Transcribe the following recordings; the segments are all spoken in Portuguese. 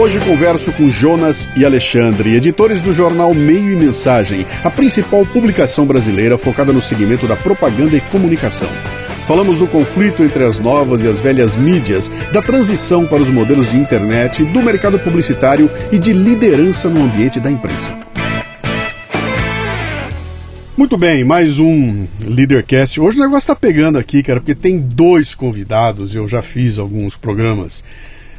Hoje converso com Jonas e Alexandre, editores do jornal Meio e Mensagem, a principal publicação brasileira focada no segmento da propaganda e comunicação. Falamos do conflito entre as novas e as velhas mídias, da transição para os modelos de internet, do mercado publicitário e de liderança no ambiente da imprensa. Muito bem, mais um Leadercast. Hoje o negócio está pegando aqui, cara, porque tem dois convidados. Eu já fiz alguns programas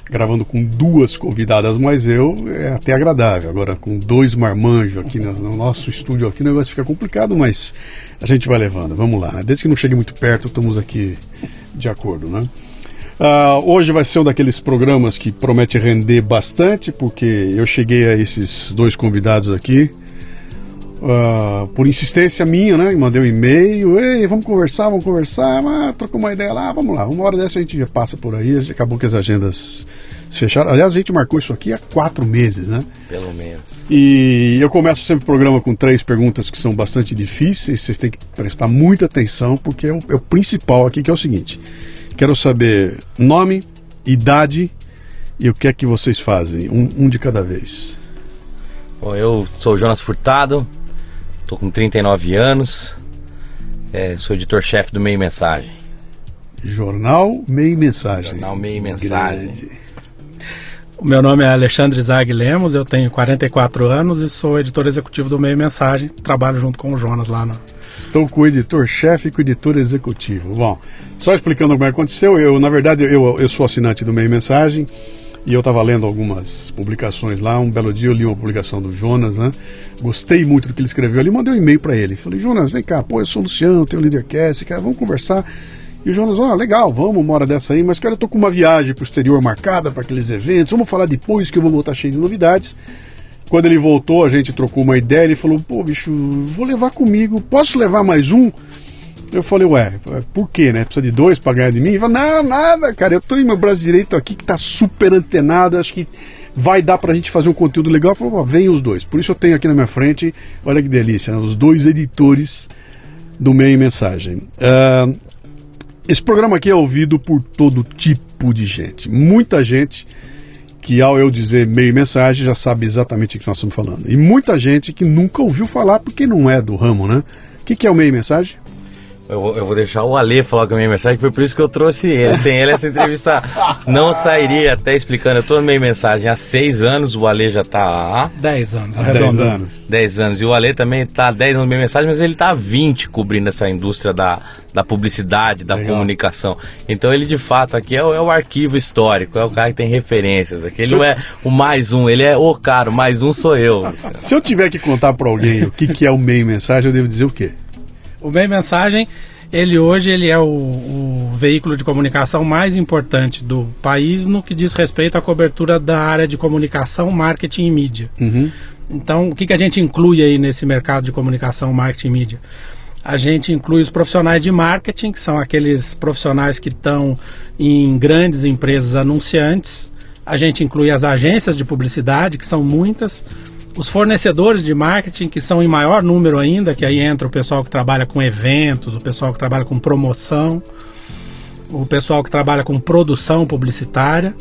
gravando com duas convidadas, mas eu é até agradável. Agora, com dois marmanjos aqui no, no, nosso estúdio aqui, o negócio fica complicado, mas a gente vai levando. Vamos lá, né? Desde que não chegue muito perto, estamos aqui de acordo, né? Uh, hoje vai ser um daqueles programas que promete render bastante, porque eu cheguei a esses dois convidados aqui. Uh, por insistência minha, né? Mandei um e-mail, ei, vamos conversar, vamos conversar, ah, trocou uma ideia lá, vamos lá. Uma hora dessa a gente já passa por aí, acabou que as agendas se fecharam. Aliás, a gente marcou isso aqui há quatro meses, né? Pelo menos. E eu começo sempre o programa com três perguntas que são bastante difíceis, vocês têm que prestar muita atenção, porque é o, é o principal aqui, que é o seguinte: quero saber nome, idade e o que é que vocês fazem, um, um de cada vez. Bom, eu sou o Jonas Furtado, Tô com 39 anos. É, sou editor-chefe do Meio Mensagem. Jornal Meio Mensagem. Jornal Meio Mensagem. Grande. O meu nome é Alexandre Zag Lemos, eu tenho 44 anos e sou editor executivo do Meio Mensagem. Trabalho junto com o Jonas lá no. Estou com o editor-chefe e com o editor executivo. Bom, só explicando como é que aconteceu, eu, na verdade, eu, eu sou assinante do Meio Mensagem. E eu estava lendo algumas publicações lá. Um belo dia eu li uma publicação do Jonas, né? Gostei muito do que ele escreveu ali. Mandei um e-mail para ele. Falei, Jonas, vem cá, pô, eu sou o Luciano, tenho o Leadercast, cara, vamos conversar. E o Jonas, ó, oh, legal, vamos uma hora dessa aí, mas cara, eu tô com uma viagem pro exterior marcada para aqueles eventos. Vamos falar depois que eu vou voltar cheio de novidades. Quando ele voltou, a gente trocou uma ideia. Ele falou, pô, bicho, vou levar comigo. Posso levar mais um? Eu falei, ué, por quê, né? Precisa de dois para ganhar de mim? Ele falou, não, nada, cara, eu tô em meu braço direito aqui que tá super antenado, acho que vai dar pra gente fazer um conteúdo legal. Eu falei, vem os dois. Por isso eu tenho aqui na minha frente, olha que delícia, né? os dois editores do Meio Mensagem. Uh, esse programa aqui é ouvido por todo tipo de gente. Muita gente que ao eu dizer meio mensagem já sabe exatamente o que nós estamos falando. E muita gente que nunca ouviu falar porque não é do ramo, né? O que, que é o meio mensagem? Eu, eu, vou deixar o Ale falar com a minha mensagem, foi por isso que eu trouxe ele. Sem ele, essa entrevista não sairia. Até explicando, eu estou na minha mensagem há seis anos, o Ale já está há. Dez anos, há dez anos. Dez anos. E o Ale também está há dez anos na minha mensagem, mas ele está há vinte cobrindo essa indústria da, da publicidade, da Legal. comunicação. Então ele de fato aqui é o, é o, arquivo histórico, é o cara que tem referências. Aqui ele Se não eu... é o mais um, ele é o cara, o mais um sou eu. Se eu tiver que contar para alguém o que, que é o meio mensagem, eu devo dizer o quê? O Bem Mensagem, ele hoje ele é o, o, veículo de comunicação mais importante do país no que diz respeito à cobertura da área de comunicação, marketing e mídia. Uhum. Então, o que, que a gente inclui aí nesse mercado de comunicação, marketing e mídia? A gente inclui os profissionais de marketing, que são aqueles profissionais que estão em grandes empresas anunciantes. A gente inclui as agências de publicidade, que são muitas os fornecedores de marketing, que são em maior número ainda, que aí entra o pessoal que trabalha com eventos, o pessoal que trabalha com promoção, o pessoal que trabalha com produção publicitária,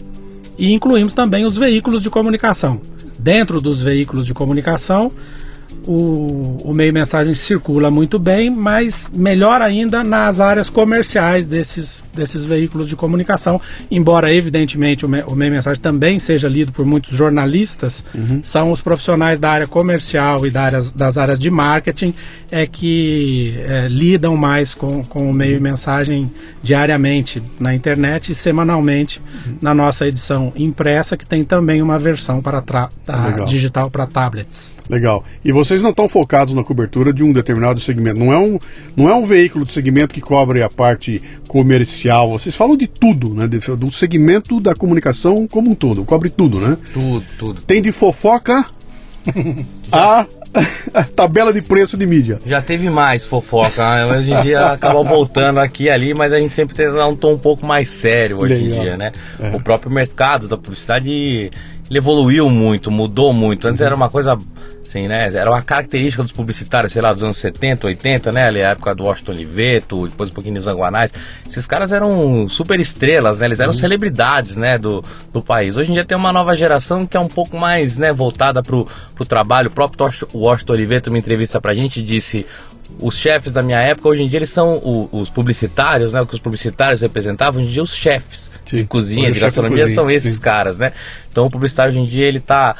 e incluímos também os veículos de comunicação. Dentro dos veículos de comunicação, o, o meio mensagem circula muito bem, mas melhor ainda nas áreas comerciais desses, desses veículos de comunicação. Embora, evidentemente, o, me, o meio mensagem também seja lido por muitos jornalistas, uhum. são os profissionais da área comercial e da área, das áreas de marketing é que é, lidam mais com, com o meio mensagem diariamente na internet e semanalmente uhum. na nossa edição impressa, que tem também uma versão para digital para tablets. Legal. E vocês não estão focados na cobertura de um determinado segmento. Não é um, não é um veículo de segmento que cobre a parte comercial. Vocês falam de tudo, né? Do segmento da comunicação como um todo. Cobre tudo, né? Tudo, tudo. Tem de fofoca a tabela de preço de mídia. Já teve mais fofoca. Né? Hoje em dia acabou voltando aqui e ali, mas a gente sempre tem um tom um pouco mais sério hoje Legal. em dia, né? É. O próprio mercado da publicidade ele evoluiu muito, mudou muito. Antes era uma coisa Sim, né? Era uma característica dos publicitários, sei lá, dos anos 70, 80, né? Ali, a época do Washington Oliveto, depois um pouquinho de Zanguanais. Esses caras eram super estrelas, né? Eles eram uhum. celebridades, né? Do, do país. Hoje em dia tem uma nova geração que é um pouco mais, né? Voltada pro, pro trabalho. O próprio Washington Oliveto, uma entrevista pra gente, disse os chefes da minha época, hoje em dia eles são o, os publicitários, né? O que os publicitários representavam, hoje em dia os chefes sim. de cozinha, de gastronomia, são esses sim. caras, né? Então o publicitário hoje em dia ele tá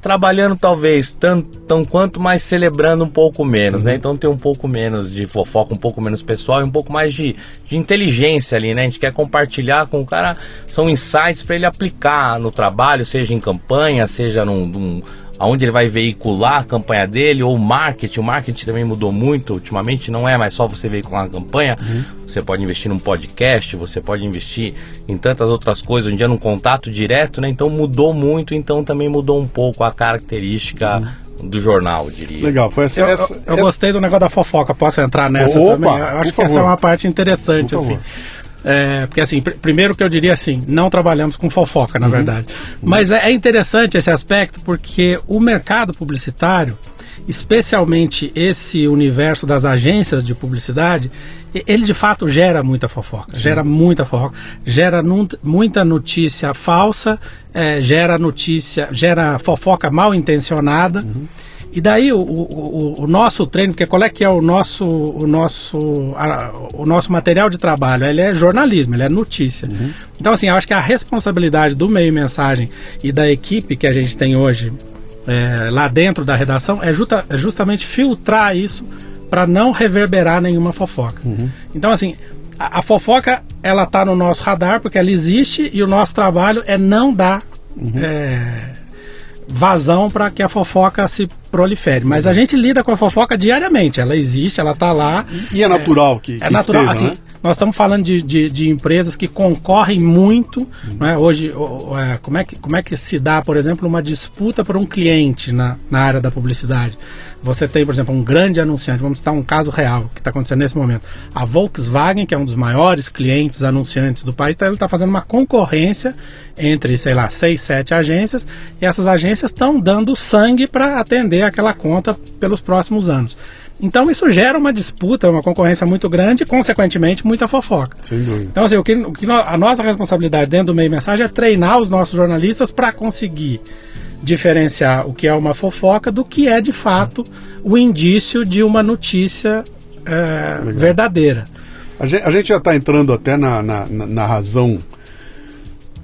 trabalhando talvez tanto tão quanto, mas celebrando um pouco menos, né? uhum. né? Então tem um pouco menos de fofoca, um pouco menos pessoal e um pouco mais de, de inteligência ali, né? A gente quer compartilhar com o cara, são insights para ele aplicar no trabalho, seja em campanha, seja num, num aonde ele vai veicular a campanha dele, ou o marketing. O marketing também mudou muito ultimamente, não é mais só você veicular a campanha, uhum. você pode investir num podcast, você pode investir em tantas outras coisas, hoje em dia num contato direto, né? Então mudou muito, então também mudou um pouco a característica. Uhum do jornal, eu diria. Legal, foi essa. Eu, essa, eu, eu é... gostei do negócio da fofoca, posso entrar nessa Opa, também? Eu acho que favor. essa é uma parte interessante, assim. É, porque assim, pr primeiro que eu diria assim, não trabalhamos com fofoca, na uhum. verdade. Mas é, é interessante esse aspecto porque o mercado publicitário, especialmente esse universo das agências de publicidade, ele de fato gera muita fofoca, Sim. gera muita fofoca, gera muita notícia falsa, é, gera notícia, gera fofoca mal intencionada. Uhum. E daí o, o, o, nosso treino, porque qual é que é o nosso, o nosso, a, o nosso material de trabalho? Ele é jornalismo, ele é notícia. Uhum. Então, assim, eu acho que a responsabilidade do meio mensagem e da equipe que a gente tem hoje é, lá dentro da redação é, justa, é justamente filtrar isso para não reverberar nenhuma fofoca. Uhum. Então, assim, a, a, fofoca ela está no nosso radar porque ela existe e o nosso trabalho é não dar uhum. é, vazão para que a fofoca se prolifere. Mas a gente lida com a fofoca diariamente. Ela existe, ela está lá. E é natural é, que, é natural. Esteja, assim, né? Nós estamos falando de, de, de, empresas que concorrem muito. Uhum. Né? Hoje, é, como, é que, como é que se dá, por exemplo, uma disputa por um cliente na, na área da publicidade? Você tem, por exemplo, um grande anunciante, vamos citar um caso real que está acontecendo nesse momento. A Volkswagen, que é um dos maiores clientes anunciantes do país, tá, ele está fazendo uma concorrência entre, sei lá, seis, sete agências, e essas agências estão dando sangue para atender aquela conta pelos próximos anos. Então isso gera uma disputa, uma concorrência muito grande e, consequentemente, muita fofoca. Sem dúvida. Então, assim, o que, o que a nossa responsabilidade dentro do meio mensagem é treinar os nossos jornalistas para conseguir diferenciar o que é uma fofoca do que é de fato o indício de uma notícia é, verdadeira. A gente, a gente já está entrando até na, na, na, razão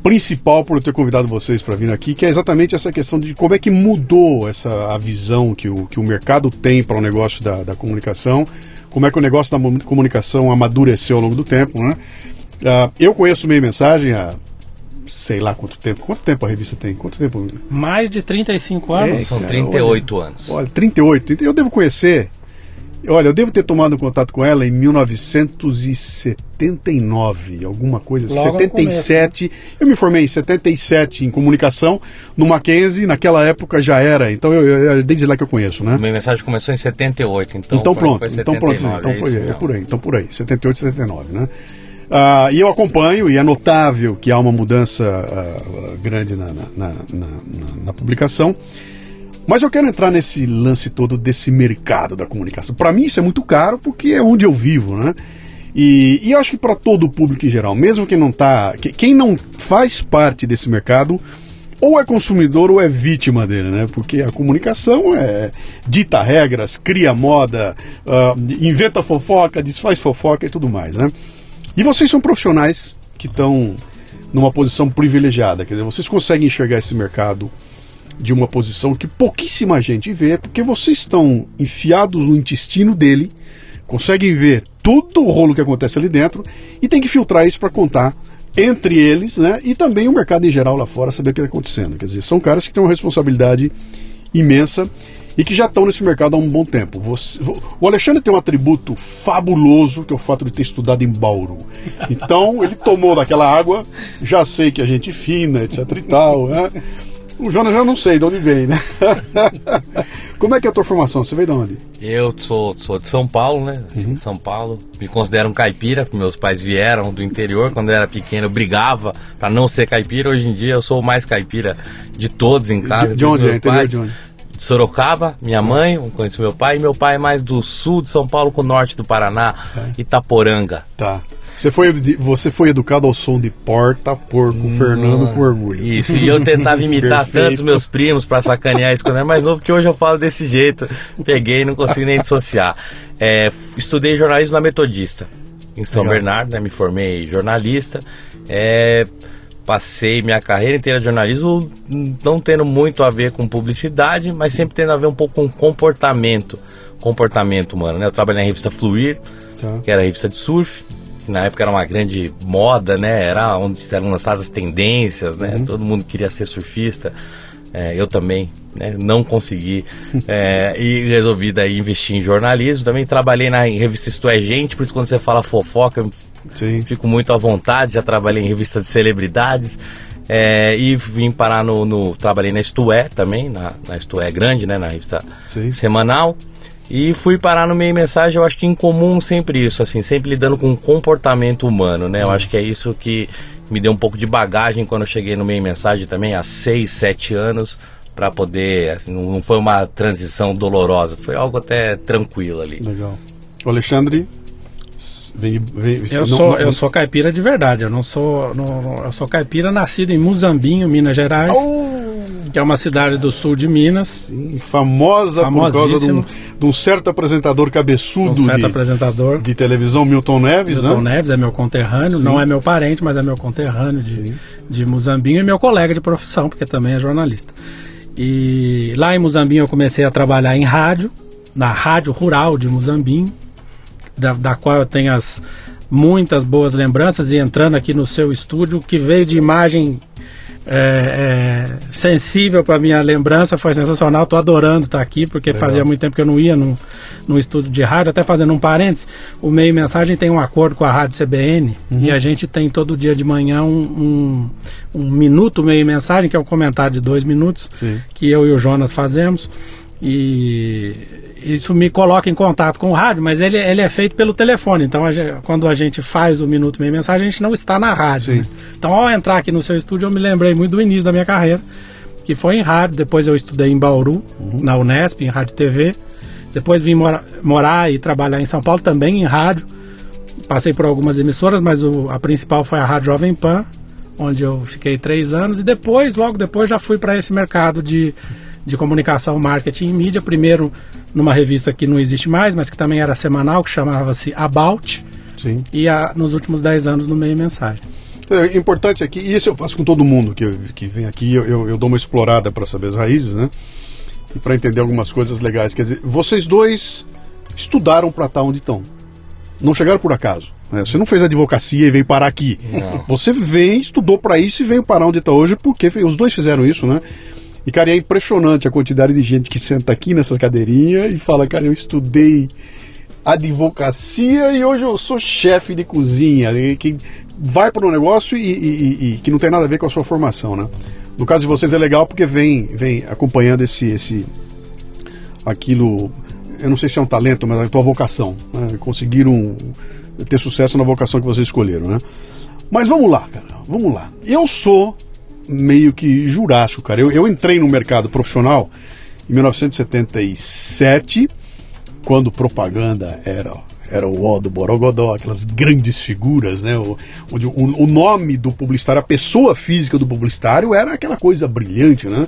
principal por eu ter convidado vocês para vir aqui, que é exatamente essa questão de como é que mudou essa a visão que o, que o mercado tem para o negócio da, da comunicação, como é que o negócio da comunicação amadureceu ao longo do tempo. Né? Uh, eu conheço meio mensagem há sei lá quanto tempo. Quanto tempo a revista tem? Quanto tempo? Mais de 35 anos. É, São 38 olha, anos. Olha, 38. Eu devo conhecer. Olha, eu devo ter tomado contato com ela em 1979, alguma coisa. Logo 77. Começo, né? Eu me formei em 77 em comunicação no Mackenzie, naquela época já era. Então eu, eu desde lá que eu conheço, né? Minha mensagem começou em 78, então. Então foi, pronto, foi 79, então pronto, então é foi, é por aí, então por aí, 78, 79, né? Uh, e eu acompanho, e é notável que há uma mudança uh, grande na, na, na, na, publicação. Mas eu quero entrar nesse lance todo desse mercado da comunicação. Para mim isso é muito caro porque é onde eu vivo, né? E, e eu acho que para todo o público em geral, mesmo quem não tá, quem não faz parte desse mercado, ou é consumidor ou é vítima dele, né? Porque a comunicação é dita regras, cria moda, uh, inventa fofoca, desfaz fofoca e tudo mais, né? E vocês são profissionais que estão numa posição privilegiada, quer dizer, vocês conseguem enxergar esse mercado de uma posição que pouquíssima gente vê, porque vocês estão enfiados no intestino dele, conseguem ver todo o rolo que acontece ali dentro e tem que filtrar isso para contar entre eles, né? E também o mercado em geral lá fora saber o que está acontecendo. Quer dizer, são caras que têm uma responsabilidade imensa e que já estão nesse mercado há um bom tempo. Você, o Alexandre tem um atributo fabuloso, que é o fato de ter estudado em Bauru. Então, ele tomou daquela água, já sei que a gente fina, etc e tal, né? O Jonas já não sei de onde vem, né? Como é que é a tua formação? Você veio de onde? Eu sou, sou de São Paulo, né? Assim, uhum. São Paulo. Me considero um caipira, porque meus pais vieram do interior. Quando eu era pequeno, eu brigava para não ser caipira. Hoje em dia, eu sou o mais caipira de todos em casa. De, de onde é? Interior de onde? De Sorocaba, minha Sim. mãe, conheço meu pai, e meu pai é mais do sul de São Paulo com o norte do Paraná, é. Itaporanga. Tá. Você foi, você foi educado ao som de porta, porco, hum, Fernando com orgulho. Isso, e eu tentava imitar tantos meus primos para sacanear isso quando era mais novo, que hoje eu falo desse jeito. Peguei e não consigo nem dissociar. É, estudei jornalismo na Metodista, em São Legal. Bernardo, né, me formei jornalista. É, passei minha carreira inteira de jornalismo não tendo muito a ver com publicidade, mas sempre tendo a ver um pouco com comportamento, comportamento humano. Né? Eu trabalhei na revista Fluir, tá. que era a revista de surf que na época era uma grande moda, né? Era onde eram lançadas as tendências, né? Uhum. Todo mundo queria ser surfista. É, eu também né? não consegui é, e resolvi daí investir em jornalismo. Também trabalhei na revista Isto é Gente, por isso quando você fala fofoca, eu Sim. fico muito à vontade. Já trabalhei em revista de celebridades. É, e vim parar no, no, Trabalhei na Isto É também, na, na Isto É Grande, né? Na revista Sim. semanal. E fui parar no meio mensagem, eu acho que em comum sempre isso, assim, sempre lidando com o comportamento humano, né? Eu acho que é isso que me deu um pouco de bagagem quando eu cheguei no meio mensagem também, há seis, sete anos, para poder, assim, não foi uma transição dolorosa, foi algo até tranquilo ali. Legal. O Alexandre, Vem, vem, eu, não, sou, não, eu sou caipira de verdade. Eu não sou. Não, eu sou caipira nascido em Muzambinho, Minas Gerais. Oh, que é uma cidade do sul de Minas. Sim, famosa por causa de um, de um, certo apresentador cabeçudo um certo de, apresentador. de televisão, Milton Neves. Milton né? Neves é meu conterrâneo, Sim. não é meu parente, mas é meu conterrâneo de, de Muzambinho e meu colega de profissão, porque também é jornalista. E lá em Muzambinho eu comecei a trabalhar em rádio, na Rádio Rural de Muzambinho da, da qual eu tenho as muitas boas lembranças e entrando aqui no seu estúdio, que veio de imagem é, é, sensível para minha lembrança, foi sensacional. Estou adorando estar tá aqui, porque Legal. fazia muito tempo que eu não ia num, num estúdio de rádio. Até fazendo um parênteses, o Meio Mensagem tem um acordo com a Rádio CBN uhum. e a gente tem todo dia de manhã um, um, um minuto Meio Mensagem, que é um comentário de dois minutos, Sim. que eu e o Jonas fazemos. E isso me coloca em contato com o rádio, mas ele, ele é feito pelo telefone. Então, a gente, quando a gente faz o Minuto Meia Mensagem, a gente não está na rádio. Né? Então, ao entrar aqui no seu estúdio, eu me lembrei muito do início da minha carreira, que foi em rádio. Depois, eu estudei em Bauru, uhum. na Unesp, em rádio e TV. Depois, vim mora, morar e trabalhar em São Paulo, também em rádio. Passei por algumas emissoras, mas o, a principal foi a Rádio Jovem Pan, onde eu fiquei três anos. E depois, logo depois, já fui para esse mercado de de comunicação, marketing e mídia. Primeiro numa revista que não existe mais, mas que também era semanal, que chamava-se About. Sim. E a, nos últimos 10 anos no Meio Mensagem. É importante aqui, e isso eu faço com todo mundo que, que vem aqui, eu, eu, eu dou uma explorada para saber as raízes, né? E para entender algumas coisas legais. Quer dizer, vocês dois estudaram para estar onde estão. Não chegaram por acaso. Né? Você não fez advocacia e veio parar aqui. Não. Você vem, estudou para isso e veio parar onde está hoje, porque os dois fizeram isso, né? E, cara, é impressionante a quantidade de gente que senta aqui nessas cadeirinhas e fala, cara, eu estudei advocacia e hoje eu sou chefe de cozinha, que vai para um negócio e, e, e, que não tem nada a ver com a sua formação, né? No caso de vocês é legal porque vem, vem acompanhando esse, esse aquilo, eu não sei se é um talento, mas é a tua vocação, né? conseguiram ter sucesso na vocação que vocês escolheram, né? Mas vamos lá, cara, vamos lá. Eu sou meio que jurássico, cara. Eu, eu entrei no mercado profissional em 1977, quando propaganda era era o O do Borogodó, aquelas grandes figuras, né? O, o, o, nome do publicitário, a pessoa física do publicitário era aquela coisa brilhante, né?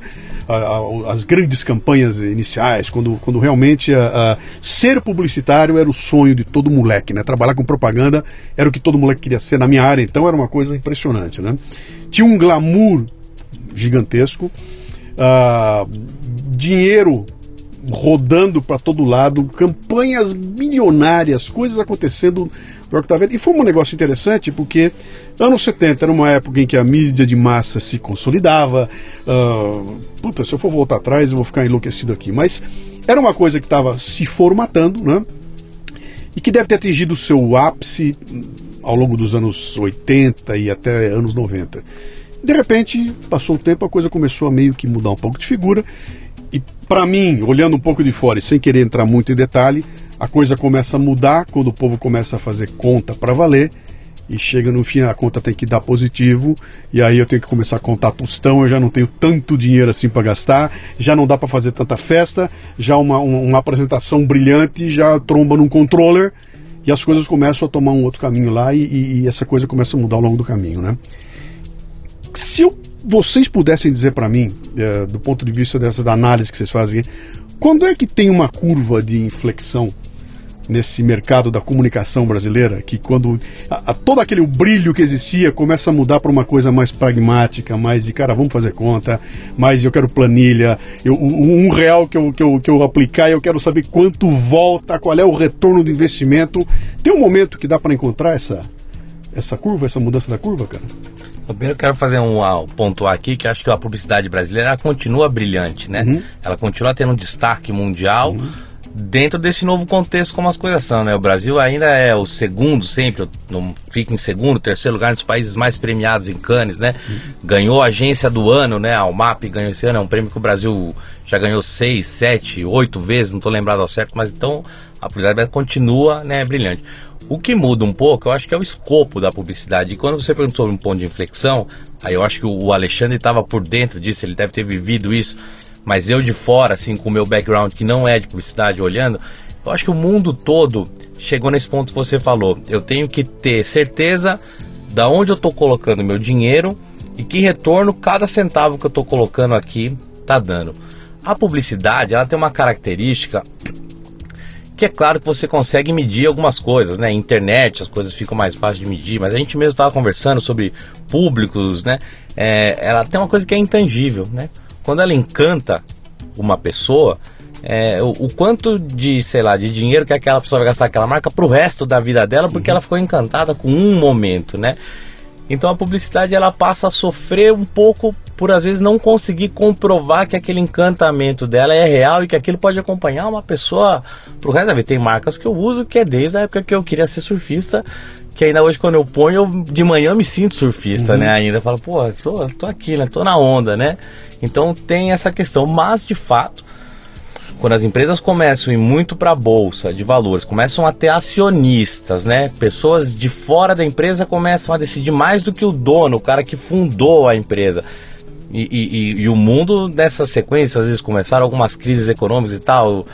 A, a, as grandes campanhas iniciais, quando, quando realmente a, ser publicitário era o sonho de todo moleque, né? Trabalhar com propaganda era o que todo moleque queria ser na minha área, então era uma coisa impressionante, né? Tinha um glamour gigantesco, uh, dinheiro rodando para todo lado, campanhas milionárias, coisas acontecendo no que tá vendo. E foi um negócio interessante porque anos 70 era uma época em que a mídia de massa se consolidava. Uh, puta, se eu for voltar atrás eu vou ficar enlouquecido aqui. Mas era uma coisa que estava se formatando, né? E que deve ter atingido o seu ápice ao longo dos anos 80 e até anos 90. De repente, passou o tempo, a coisa começou a meio que mudar um pouco de figura. E para mim, olhando um pouco de fora e sem querer entrar muito em detalhe, a coisa começa a mudar quando o povo começa a fazer conta para valer. E chega no fim a conta tem que dar positivo. E aí eu tenho que começar a contar tostão, eu já não tenho tanto dinheiro assim para gastar, já não dá para fazer tanta festa, já uma, uma, uma, apresentação brilhante já tromba num controller e as coisas começam a tomar um outro caminho lá e, e, e essa coisa começa a mudar ao longo do caminho, né? Se eu vocês pudessem dizer para mim, é, do ponto de vista dessa da análise que vocês fazem, quando é que tem uma curva de inflexão nesse mercado da comunicação brasileira, que quando a, a, todo aquele brilho que existia começa a mudar para uma coisa mais pragmática, mais de cara, vamos fazer conta, mais eu quero planilha, eu, um real que eu, que, eu, que eu aplicar, eu quero saber quanto volta, qual é o retorno do investimento. Tem um momento que dá para encontrar essa, essa curva, essa mudança da curva, cara? Primeiro eu quero fazer um, um pontuar aqui que acho que a publicidade brasileira continua brilhante, né? Uhum. Ela continua tendo um destaque mundial uhum. Dentro desse novo contexto como as coisas são, né? O Brasil ainda é o segundo sempre, não fica em segundo, terceiro lugar nos países mais premiados em Cannes, né? Ganhou a agência do ano, né? A UMAP ganhou esse ano, é um prêmio que o Brasil já ganhou seis, sete, oito vezes, não estou lembrado ao certo, mas então a publicidade continua, né, brilhante. O que muda um pouco, eu acho que é o escopo da publicidade. E quando você perguntou sobre um ponto de inflexão, aí eu acho que o Alexandre estava por dentro disso, ele deve ter vivido isso. Mas eu de fora, assim, com o meu background que não é de publicidade, olhando, eu acho que o mundo todo chegou nesse ponto que você falou. Eu tenho que ter certeza da onde eu estou colocando meu dinheiro e que retorno cada centavo que eu estou colocando aqui está dando. A publicidade, ela tem uma característica que é claro que você consegue medir algumas coisas, né? Internet, as coisas ficam mais fáceis de medir, mas a gente mesmo estava conversando sobre públicos, né? É, ela tem uma coisa que é intangível, né? Quando ela encanta uma pessoa, é, o, o, quanto de, sei lá, de dinheiro que aquela pessoa vai gastar aquela marca para o resto da vida dela, porque uhum. ela ficou encantada com um momento, né? Então a publicidade ela passa a sofrer um pouco por às vezes não conseguir comprovar que aquele encantamento dela é real e que aquilo pode acompanhar uma pessoa pro resto da vida. Tem marcas que eu uso que é desde a época que eu queria ser surfista, que ainda hoje quando eu ponho, eu, de manhã eu me sinto surfista, uhum. né? Ainda falo, pô, sou, tô aqui, né? Tô na onda, né? Então tem essa questão, mas de fato quando as empresas começam a ir muito para a bolsa de valores, começam a ter acionistas, né? Pessoas de fora da empresa começam a decidir mais do que o dono, o cara que fundou a empresa. E, e, e o mundo nessa sequência, às vezes começaram algumas crises econômicas e tal,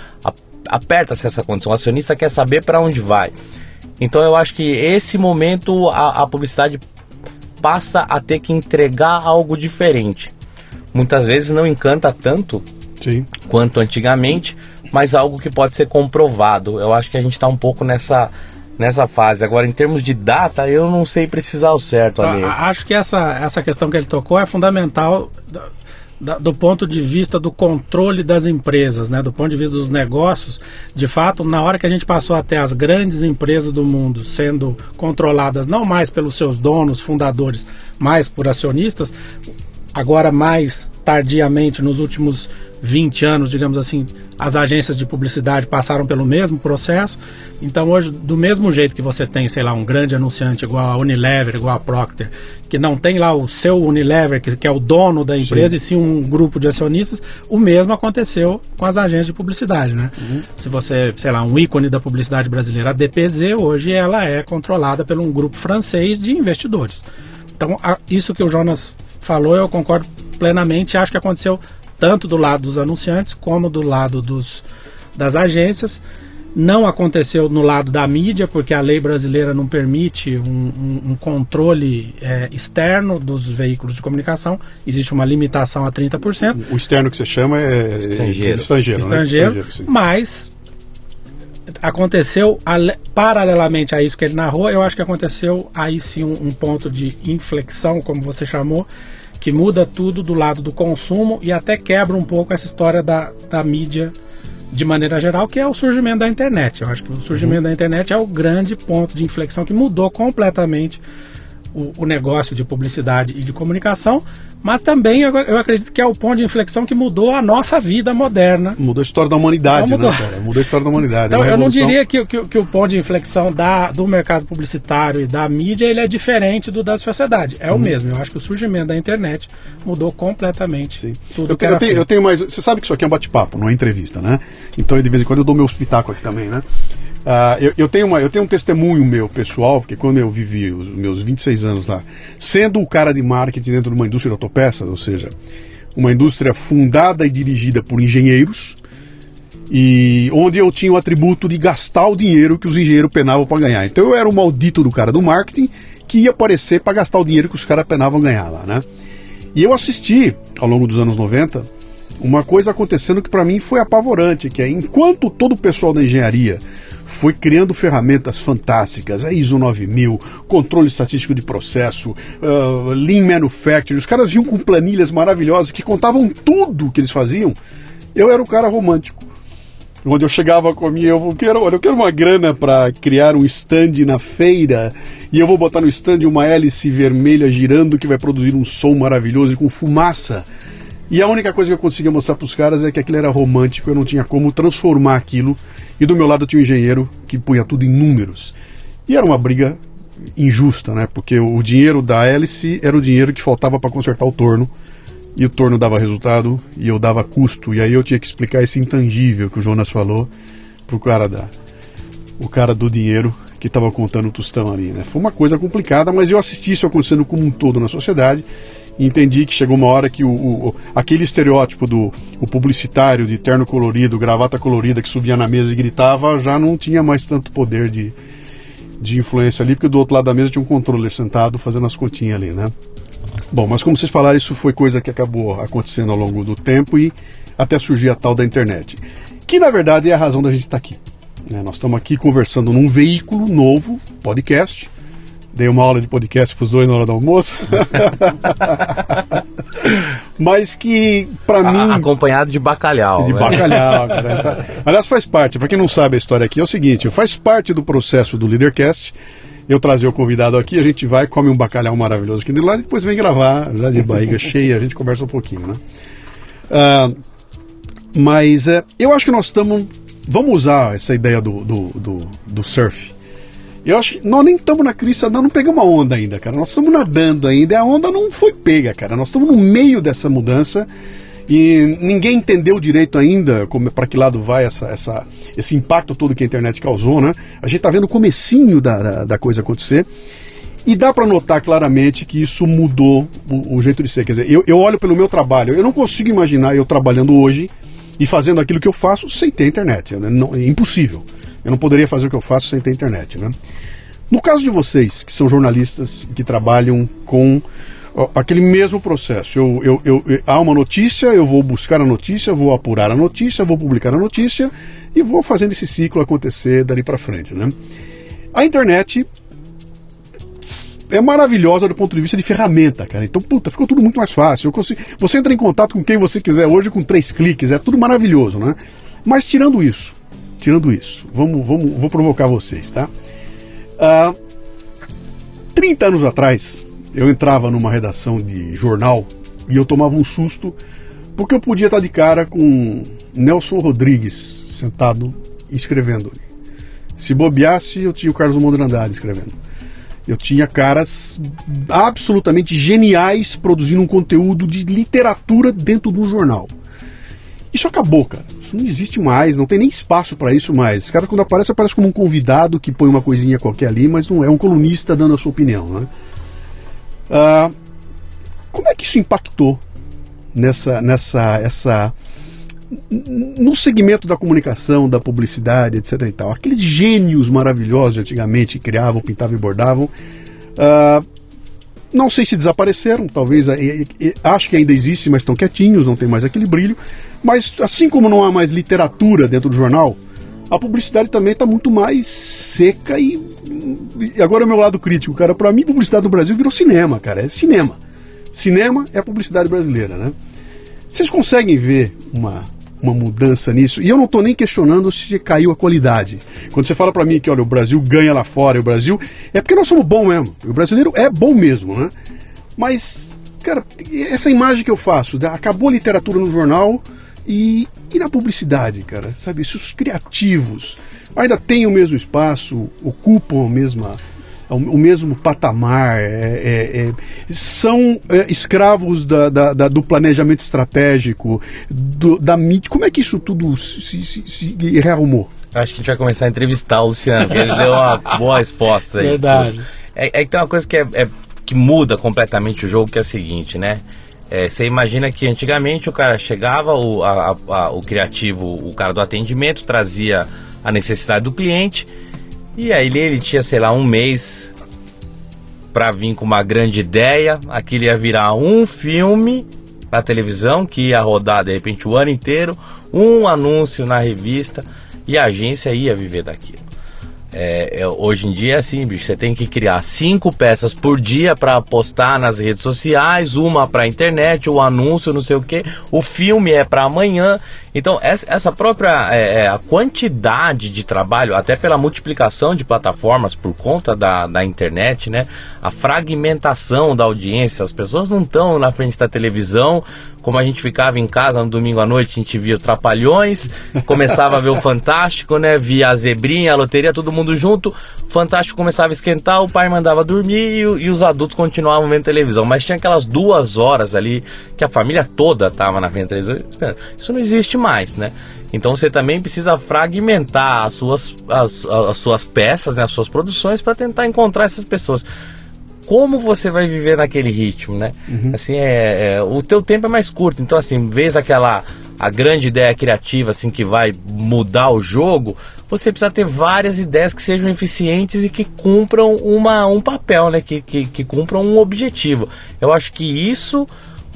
aperta-se essa condição. O acionista quer saber para onde vai. Então eu acho que esse momento a, a publicidade passa a ter que entregar algo diferente. Muitas vezes não encanta tanto Sim. quanto antigamente, mas algo que pode ser comprovado. Eu acho que a gente está um pouco nessa nessa fase. Agora, em termos de data, eu não sei precisar o certo ali. Acho que essa, essa questão que ele tocou é fundamental do, do ponto de vista do controle das empresas, né? do ponto de vista dos negócios. De fato, na hora que a gente passou até as grandes empresas do mundo sendo controladas não mais pelos seus donos, fundadores, mas por acionistas, agora mais tardiamente, nos últimos 20 anos, digamos assim, as agências de publicidade passaram pelo mesmo processo. Então hoje, do mesmo jeito que você tem, sei lá, um grande anunciante igual a Unilever, igual a Procter, que não tem lá o seu Unilever, que, que é o dono da empresa, sim. e sim um grupo de acionistas, o mesmo aconteceu com as agências de publicidade, né? Uhum. Se você, sei lá, um ícone da publicidade brasileira, a DPZ, hoje ela é controlada por um grupo francês de investidores. Então, a, isso que o Jonas falou, eu concordo plenamente, acho que aconteceu tanto do lado dos anunciantes como do lado dos, das agências. Não aconteceu no lado da mídia, porque a lei brasileira não permite um, um, um controle é, externo dos veículos de comunicação. Existe uma limitação a 30%. O externo que você chama é estrangeiro. Estrangeiro, estrangeiro, né? estrangeiro mas aconteceu paralelamente a isso que ele narrou, eu acho que aconteceu aí sim um, um, ponto de inflexão, como você chamou, que muda tudo do lado do consumo e até quebra um pouco essa história da, da mídia de maneira geral, que é o surgimento da internet. Eu acho que o surgimento uhum. da internet é o grande ponto de inflexão que mudou completamente o, o, negócio de publicidade e de comunicação, mas também eu, eu, acredito que é o ponto de inflexão que mudou a nossa vida moderna. Mudou a história da humanidade, mudou. né, cara? Mudou a história da humanidade. Então, eu não diria que, que, que, o ponto de inflexão da, do mercado publicitário e da mídia ele é diferente do da sociedade. É uhum. o mesmo. Eu acho que o surgimento da internet mudou completamente Sim. tudo eu, tenho, eu, tenho, eu tenho mais. Você sabe que isso aqui é um bate-papo, não é entrevista, né? Então, de vez em quando eu dou meu espetáculo aqui também, né? Uh, eu, eu, tenho uma, eu tenho um testemunho meu pessoal, porque quando eu vivi os meus 26 anos lá, sendo o cara de marketing dentro de uma indústria de autopeças, ou seja, uma indústria fundada e dirigida por engenheiros, e onde eu tinha o atributo de gastar o dinheiro que os engenheiros penavam para ganhar. Então eu era o maldito do cara do marketing que ia aparecer para gastar o dinheiro que os caras penavam ganhar lá, né? E eu assisti, ao longo dos anos 90, uma coisa acontecendo que para mim foi apavorante, que é enquanto todo o pessoal da engenharia foi criando ferramentas fantásticas, a ISO 9000, controle estatístico de processo, uh, Lean Manufacturing. Os caras vinham com planilhas maravilhosas que contavam tudo que eles faziam. Eu era o cara romântico. Onde eu chegava com a minha, eu quero, olha, eu quero uma grana para criar um stand na feira e eu vou botar no stand uma hélice vermelha girando que vai produzir um som maravilhoso e com fumaça. E a única coisa que eu conseguia mostrar para os caras é que aquilo era romântico, eu não tinha como transformar aquilo e do meu lado tinha um engenheiro que punha tudo em números. E era uma briga injusta, né? Porque o dinheiro da hélice era o dinheiro que faltava para consertar o torno. E o torno dava resultado e eu dava custo. E aí eu tinha que explicar esse intangível que o Jonas falou pro cara da o cara do dinheiro que estava contando o tostão ali, né? Foi uma coisa complicada, mas eu assisti isso acontecendo como um todo na sociedade entendi que chegou uma hora que o, o, aquele estereótipo do o publicitário de terno colorido, gravata colorida que subia na mesa e gritava já não tinha mais tanto poder de, de influência ali, porque do outro lado da mesa tinha um controller sentado fazendo as continhas ali, né? Bom, mas como vocês falaram, isso foi coisa que acabou acontecendo ao longo do tempo e até surgir a tal da internet. Que na verdade é a razão da gente estar tá aqui. Né? Nós estamos aqui conversando num veículo novo, podcast, Dei uma aula de podcast para os dois na hora do almoço. Mas que, para mim. Acompanhado de bacalhau. De né? bacalhau, cara. Aliás, faz parte. Para quem não sabe a história aqui, é o seguinte: faz parte do processo do Leadercast. Eu trazer o convidado aqui, a gente vai, come um bacalhau maravilhoso aqui de lá e depois vem gravar, já de barriga cheia, a gente conversa um pouquinho, né? Uh, mas uh, eu acho que nós estamos. Vamos usar essa ideia do, do, do, do surf eu acho que nós nem estamos na crise, nós não pegamos uma onda ainda, cara. Nós estamos nadando ainda, a onda não foi pega, cara. Nós estamos no meio dessa mudança e ninguém entendeu direito ainda para que lado vai essa, essa, esse impacto todo que a internet causou, né? A gente está vendo o comecinho da, da, da coisa acontecer. E dá para notar claramente que isso mudou o, o, jeito de ser. Quer dizer, eu, eu olho pelo meu trabalho, eu não consigo imaginar eu trabalhando hoje e fazendo aquilo que eu faço sem ter internet. Né? Não, é impossível. Eu não poderia fazer o que eu faço sem ter internet, né? No caso de vocês, que são jornalistas que trabalham com ó, aquele mesmo processo, eu, eu, eu, eu, há uma notícia, eu vou buscar a notícia, vou apurar a notícia, vou publicar a notícia e vou fazendo esse ciclo acontecer dali para frente, né? A internet é maravilhosa do ponto de vista de ferramenta, cara. Então, puta, ficou tudo muito mais fácil. Consigo... Você entra em contato com quem você quiser hoje com três cliques, é tudo maravilhoso, né? Mas tirando isso, tirando isso, vamos, vamos, vou provocar vocês, tá? Uh, 30 anos atrás, eu entrava numa redação de jornal e eu tomava um susto porque eu podia estar de cara com Nelson Rodrigues sentado escrevendo. Se bobeasse, eu tinha o Carlos Mondrandade escrevendo. Eu tinha caras absolutamente geniais produzindo um conteúdo de literatura dentro do jornal. Isso acabou, cara. Isso não existe mais, não tem nem espaço para isso mais. Esse cara, quando aparece, aparece como um convidado que põe uma coisinha qualquer ali, mas não é um colunista dando a sua opinião. Né? Ah, como é que isso impactou nessa, nessa essa, no segmento da comunicação, da publicidade, etc. e tal, aqueles gênios maravilhosos de antigamente que criavam, pintavam e bordavam, uh, não sei se desapareceram, talvez acho que ainda existe, mas estão quietinhos, não tem mais aquele brilho. Mas assim como não há mais literatura dentro do jornal, a publicidade também está muito mais seca e, e agora é o meu lado crítico, cara. Para mim, publicidade no Brasil virou cinema, cara. É cinema. Cinema é a publicidade brasileira, né? Vocês conseguem ver uma, uma mudança nisso? E eu não estou nem questionando se caiu a qualidade. Quando você fala para mim que olha, o Brasil ganha lá fora, o Brasil. É porque nós somos bom mesmo. O brasileiro é bom mesmo, né? Mas, cara, essa imagem que eu faço, acabou a literatura no jornal e, e na publicidade, cara, sabe? Esses criativos ainda têm o mesmo espaço, ocupam a mesma o mesmo patamar, é, é, é, são é, escravos da, da, da, do planejamento estratégico, do, da mídia. Como é que isso tudo se, se, se rearrumou? Acho que a gente vai começar a entrevistar o Luciano, porque ele deu uma boa resposta aí. Verdade. É, é que tem uma coisa que, é, é, que muda completamente o jogo, que é a seguinte, né? É, você imagina que antigamente o cara chegava, o, a, a, o criativo, o cara do atendimento, trazia a necessidade do cliente e aí ele, tinha, sei lá, um mês para vir com uma grande ideia. Aquilo ia virar um filme na televisão que ia rodar de repente o ano inteiro, um anúncio na revista e a agência ia viver daquilo. É, é, hoje em dia é assim, bicho. Você tem que criar cinco peças por dia para postar nas redes sociais, uma para internet, o anúncio, não sei o que. O filme é para amanhã. Então, essa própria é, é, a quantidade de trabalho, até pela multiplicação de plataformas por conta da, da internet, né? A fragmentação da audiência, as pessoas não estão na frente da televisão, como a gente ficava em casa no domingo à noite, a gente via os Trapalhões, começava a ver o Fantástico, né? Via a Zebrinha, a loteria, todo mundo junto. Fantástico começava a esquentar, o pai mandava dormir e, e os adultos continuavam vendo televisão. Mas tinha aquelas duas horas ali que a família toda estava na frente da televisão. Isso não existe mais, né? Então você também precisa fragmentar as suas, as, as suas peças, né, as suas produções para tentar encontrar essas pessoas. Como você vai viver naquele ritmo, né? Uhum. Assim, é, é, o teu tempo é mais curto. Então, assim, em vez daquela a grande ideia criativa assim que vai mudar o jogo, você precisa ter várias ideias que sejam eficientes e que cumpram uma, um papel, né? Que, que, que cumpram um objetivo. Eu acho que isso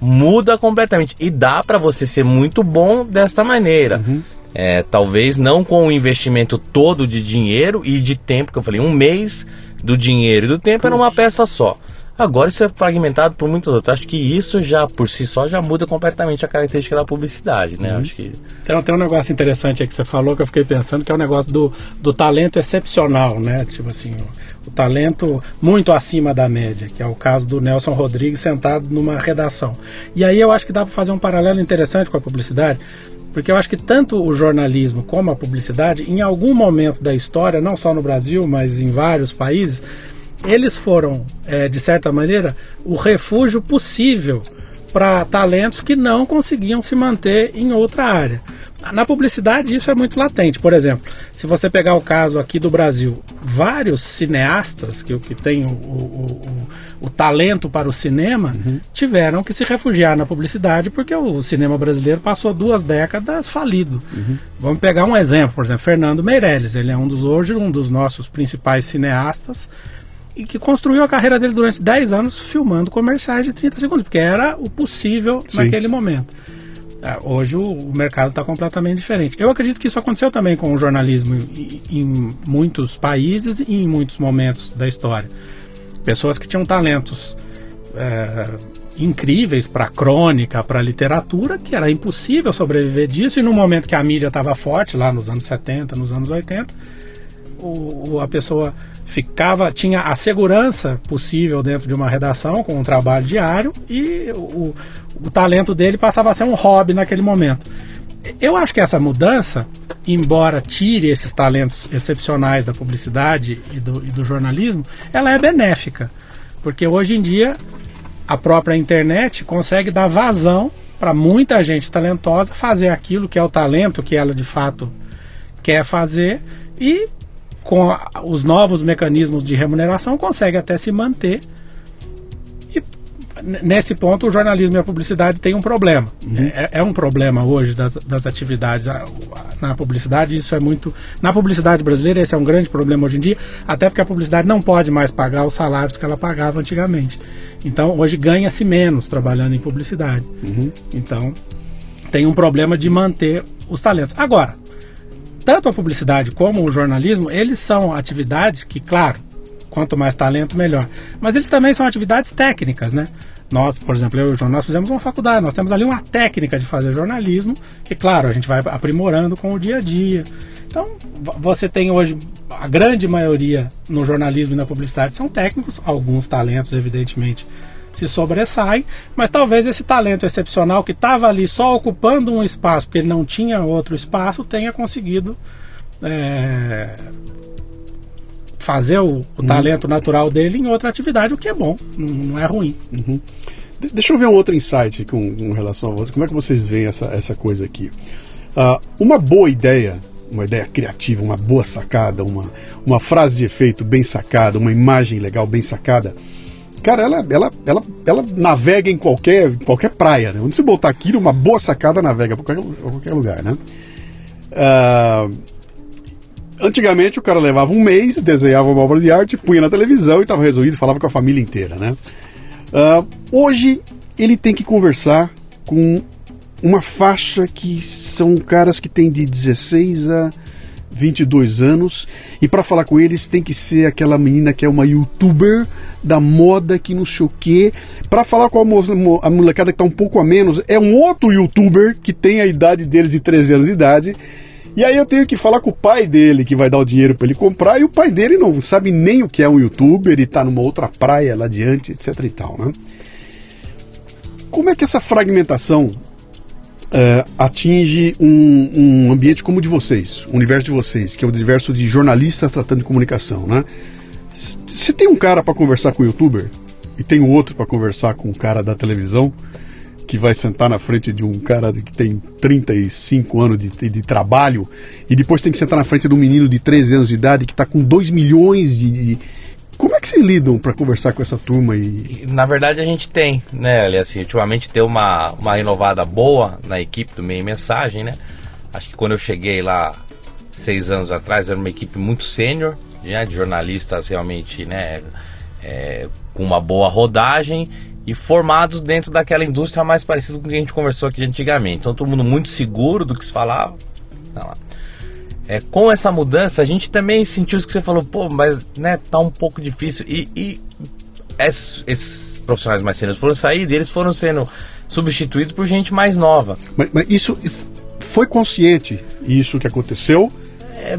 muda completamente. E dá para você ser muito bom desta maneira. Uhum. É, talvez não com o investimento todo de dinheiro e de tempo, que eu falei, um mês do dinheiro e do tempo era uma peça só. Agora isso é fragmentado por muitos outros. Acho que isso já por si só já muda completamente a característica da publicidade, né? Uhum. Acho que tem, tem um negócio interessante aí que você falou que eu fiquei pensando que é o um negócio do, do talento excepcional, né? Tipo assim, o, o talento muito acima da média, que é o caso do Nelson Rodrigues sentado numa redação. E aí eu acho que dá para fazer um paralelo interessante com a publicidade, porque eu acho que tanto o jornalismo como a publicidade, em algum momento da história, não só no Brasil, mas em vários países, eles foram, é, de certa maneira, o refúgio possível para talentos que não conseguiam se manter em outra área. Na publicidade isso é muito latente. Por exemplo, se você pegar o caso aqui do Brasil, vários cineastas que, que têm o, o, o, o talento para o cinema uhum. tiveram que se refugiar na publicidade porque o cinema brasileiro passou duas décadas falido. Uhum. Vamos pegar um exemplo, por exemplo, Fernando Meirelles. Ele é um dos hoje um dos nossos principais cineastas e que construiu a carreira dele durante 10 anos filmando comerciais de 30 segundos, porque era o possível Sim. naquele momento. É, hoje o, mercado está completamente diferente. Eu acredito que isso aconteceu também com o jornalismo em, em muitos países e em muitos momentos da história. Pessoas que tinham talentos é, incríveis para crônica, para literatura, que era impossível sobreviver disso, e no momento que a mídia estava forte, lá nos anos 70, nos anos 80, o, a pessoa ficava tinha a segurança possível dentro de uma redação com um trabalho diário e o, o talento dele passava a ser um hobby naquele momento. Eu acho que essa mudança, embora tire esses talentos excepcionais da publicidade e do, e do jornalismo, ela é benéfica, porque hoje em dia a própria internet consegue dar vazão para muita gente talentosa fazer aquilo que é o talento que ela de fato quer fazer e com os novos mecanismos de remuneração, consegue até se manter. E nesse ponto, o jornalismo e a publicidade têm um problema. Uhum. É, é, um problema hoje das, das atividades na publicidade. Isso é muito. Na publicidade brasileira, esse é um grande problema hoje em dia, até porque a publicidade não pode mais pagar os salários que ela pagava antigamente. Então, hoje ganha-se menos trabalhando em publicidade. Uhum. Então, tem um problema de manter os talentos. Agora, tanto a publicidade como o jornalismo, eles são atividades que, claro, quanto mais talento, melhor. Mas eles também são atividades técnicas, né? Nós, por exemplo, eu e o João, nós fizemos uma faculdade, nós temos ali uma técnica de fazer jornalismo, que, claro, a gente vai aprimorando com o dia a dia. Então, você tem hoje, a grande maioria no jornalismo e na publicidade são técnicos, alguns talentos, evidentemente, se sobressaem, mas talvez esse talento excepcional que estava ali só ocupando um espaço, porque ele não tinha outro espaço, tenha conseguido é, fazer o, o uhum. talento natural dele em outra atividade, o que é bom, não, não é ruim. Uhum. De deixa eu ver um outro insight com, com, relação a você. Como é que vocês veem essa, essa coisa aqui? Uh, uma boa ideia, uma ideia criativa, uma boa sacada, uma, uma frase de efeito bem sacada, uma imagem legal bem sacada, cara, ela, ela, ela, ela navega em qualquer, qualquer praia. Né? Onde você botar aquilo, uma boa sacada navega para qualquer, qualquer lugar, né? Uh, Antigamente o cara levava um mês, desenhava uma obra de arte, punha na televisão e estava resolvido, falava com a família inteira, né? Uh, hoje ele tem que conversar com uma faixa que são caras que têm de 16 a 22 anos e para falar com eles tem que ser aquela menina que é uma youtuber da moda que não sei o que. Para falar com a, a molecada que está um pouco a menos, é um outro youtuber que tem a idade deles de 13 anos de idade e aí eu tenho que falar com o pai dele que vai dar o dinheiro para ele comprar e o pai dele não sabe nem o que é um youtuber e tá numa outra praia lá adiante, etc e tal, né? Como é que essa fragmentação uh, atinge um, um, ambiente como o de vocês, o universo de vocês, que é o universo de jornalistas tratando de comunicação, né? Se tem um cara para conversar com o youtuber e tem outro para conversar com o cara da televisão, que vai sentar na frente de um cara que tem 35 anos de, de, trabalho e depois tem que sentar na frente de um menino de 13 anos de idade que está com 2 milhões de. Como é que vocês lidam para conversar com essa turma? E... Na verdade, a gente tem, né, assim, ultimamente tem uma, uma renovada boa na equipe do Meio Mensagem, né? Acho que quando eu cheguei lá seis anos atrás, era uma equipe muito sênior, né, de jornalistas realmente, né, é, com uma boa rodagem e formados dentro daquela indústria mais parecida com o que a gente conversou aqui antigamente. Então todo mundo muito seguro do que se falava. Tá é, com essa mudança, a gente também sentiu isso que você falou, pô, mas né, tá um pouco difícil. E, e esses, esses, profissionais mais sérios foram sair, eles foram sendo substituídos por gente mais nova. Mas, mas isso foi consciente, isso que aconteceu? É,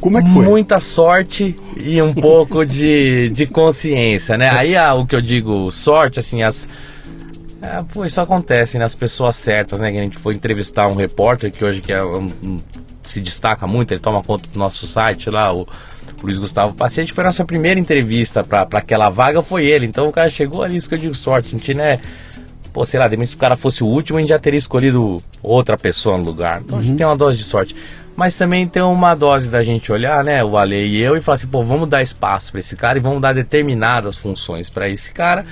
como é que foi? Muita sorte e um pouco de, de consciência, né? Aí ah, o que eu digo, sorte, assim, as. É, pô, isso acontece nas pessoas certas, né? Que a gente foi entrevistar um repórter que hoje que é um, um, se destaca muito, ele toma conta do nosso site lá, o, Luiz Gustavo Paciente, foi a nossa primeira entrevista para aquela vaga, foi ele. Então o cara chegou ali, isso que eu digo, sorte. A gente, né? Pô, sei lá, de se o cara fosse o último, a gente já teria escolhido outra pessoa no lugar. Então uhum. a gente uhum. tem uma dose de sorte mas também tem uma dose da gente olhar, né, o Ale e eu, e falar assim, pô, vamos dar espaço para esse cara e vamos dar determinadas funções para esse cara.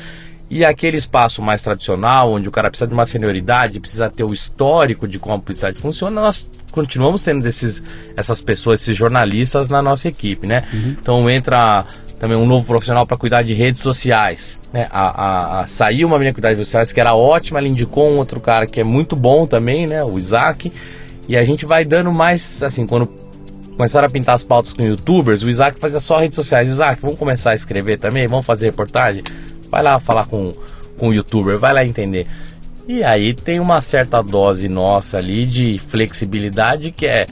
E aquele espaço mais tradicional, onde o cara precisa de uma senioridade, precisa ter o histórico de como a publicidade funciona, nós continuamos tendo esses, essas pessoas, esses jornalistas na nossa equipe, né? Uhum. Então entra também um novo profissional para cuidar de redes sociais. Né? A, a, a, saiu uma menina cuidar de redes sociais que era ótima, ela indicou um outro cara que é muito bom também, né? O Isaac. E a gente vai dando mais, assim, quando começaram a pintar as pautas com youtubers, o Isaac fazia só redes sociais. Isaac, vamos começar a escrever também? Vamos fazer reportagem? Vai lá falar com, com o youtuber, vai lá entender. E aí tem uma certa dose nossa ali de flexibilidade que é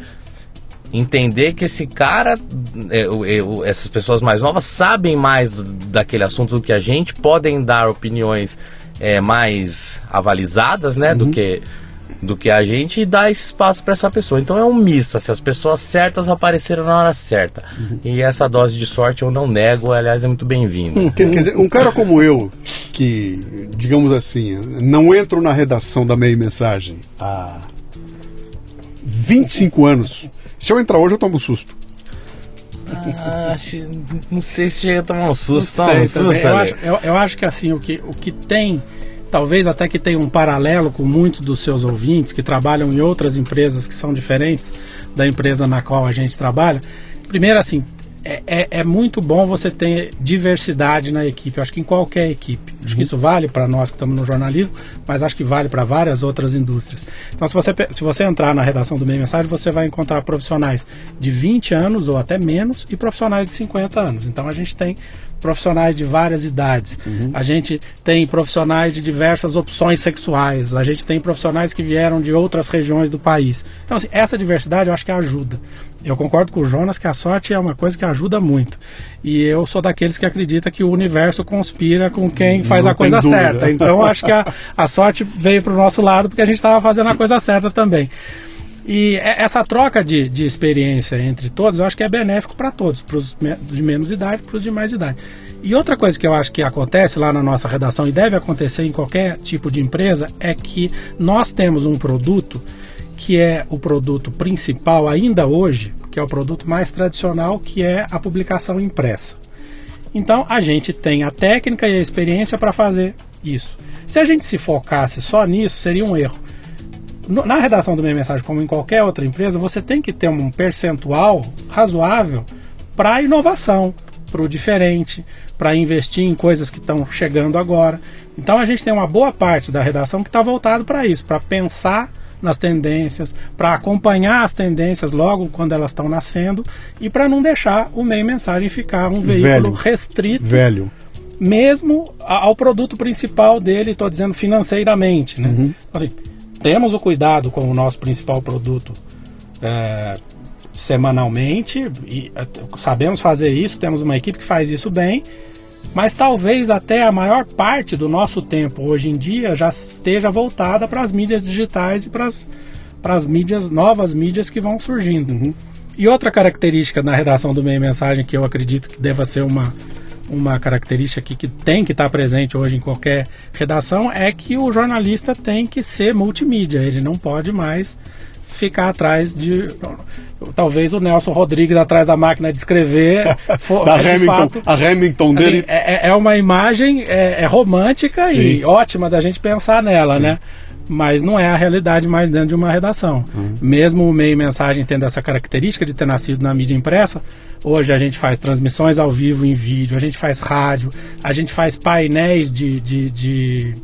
entender que esse cara, é, é, essas pessoas mais novas sabem mais do, daquele assunto do que a gente, podem dar opiniões é, mais avalizadas, né, uhum. do que do que a gente e dar esse espaço para essa pessoa. Então é um misto, assim, as pessoas certas apareceram na hora certa. Uhum. E essa dose de sorte eu não nego, aliás, é muito bem-vinda. Hum, quer, quer dizer, um cara como eu, que, digamos assim, não entro na redação da meia mensagem há 25 anos, se eu entrar hoje eu tomo susto. Ah, acho, não sei se chega a tomar um susto. Não um sei susto eu, acho, eu, eu acho que assim, o que, o que tem, talvez até que tenha um paralelo com muitos dos seus ouvintes que trabalham em outras empresas que são diferentes da empresa na qual a gente trabalha. Primeiro, assim, é, é, é muito bom você ter diversidade na equipe. Eu acho que em qualquer equipe. Acho que isso vale para nós que estamos no jornalismo, mas acho que vale para várias outras indústrias. Então, se você, se você entrar na redação do Meio Mensagem, você vai encontrar profissionais de 20 anos ou até menos e profissionais de 50 anos. Então, a gente tem profissionais de várias idades. A gente tem profissionais de diversas opções sexuais. A gente tem profissionais que vieram de outras regiões do país. Então, assim, essa diversidade eu acho que ajuda. Eu concordo com o Jonas que a sorte é uma coisa que ajuda muito. E eu sou daqueles que acredita que o universo conspira com quem faz Não a coisa dúvida. certa. Então, eu acho que a, a sorte veio para o nosso lado porque a gente estava fazendo a coisa certa também. E e- essa troca de, de experiência entre todos, eu acho que é benéfico para todos, para os de menos idade, para os de mais idade. E outra coisa que eu acho que acontece lá na nossa redação e deve acontecer em qualquer tipo de empresa é que nós temos um produto que é o produto principal ainda hoje, que é o produto mais tradicional, que é a publicação impressa. Então a gente tem a técnica e a experiência para fazer isso. Se a gente se focasse só nisso, seria um erro. Na redação do Meia Mensagem, como em qualquer outra empresa, você tem que ter um percentual razoável para inovação, para o diferente, para investir em coisas que estão chegando agora. Então a gente tem uma boa parte da redação que está voltado para isso, para pensar nas tendências, para acompanhar as tendências logo quando elas estão nascendo e para não deixar o meio mensagem ficar um veículo Velho. restrito Velho. mesmo ao produto principal dele, estou dizendo financeiramente. Né? Assim, temos o cuidado com o nosso principal produto é, semanalmente, e é, sabemos fazer isso, temos uma equipe que faz isso bem, mas talvez até a maior parte do nosso tempo hoje em dia já esteja voltada para as mídias digitais e para as mídias, novas mídias que vão surgindo. E outra característica na redação do Meio Mensagem que eu acredito que deva ser uma, uma característica que, que tem que estar presente hoje em qualquer redação é que o jornalista tem que ser multimídia, ele não pode mais ficar atrás de. Talvez o Nelson Rodrigues atrás da máquina de escrever. for- Da de Hamilton, fato, a Hamilton Assim, dele. é, é- é uma imagem é, é romântica Sim. e ótima da gente pensar nela, né? Mas não é a realidade mais dentro de uma redação. Uhum. Mesmo o meio mensagem tendo essa característica de ter nascido na mídia impressa, hoje a gente faz transmissões ao vivo em vídeo, a gente faz rádio, a gente faz painéis de, de, de,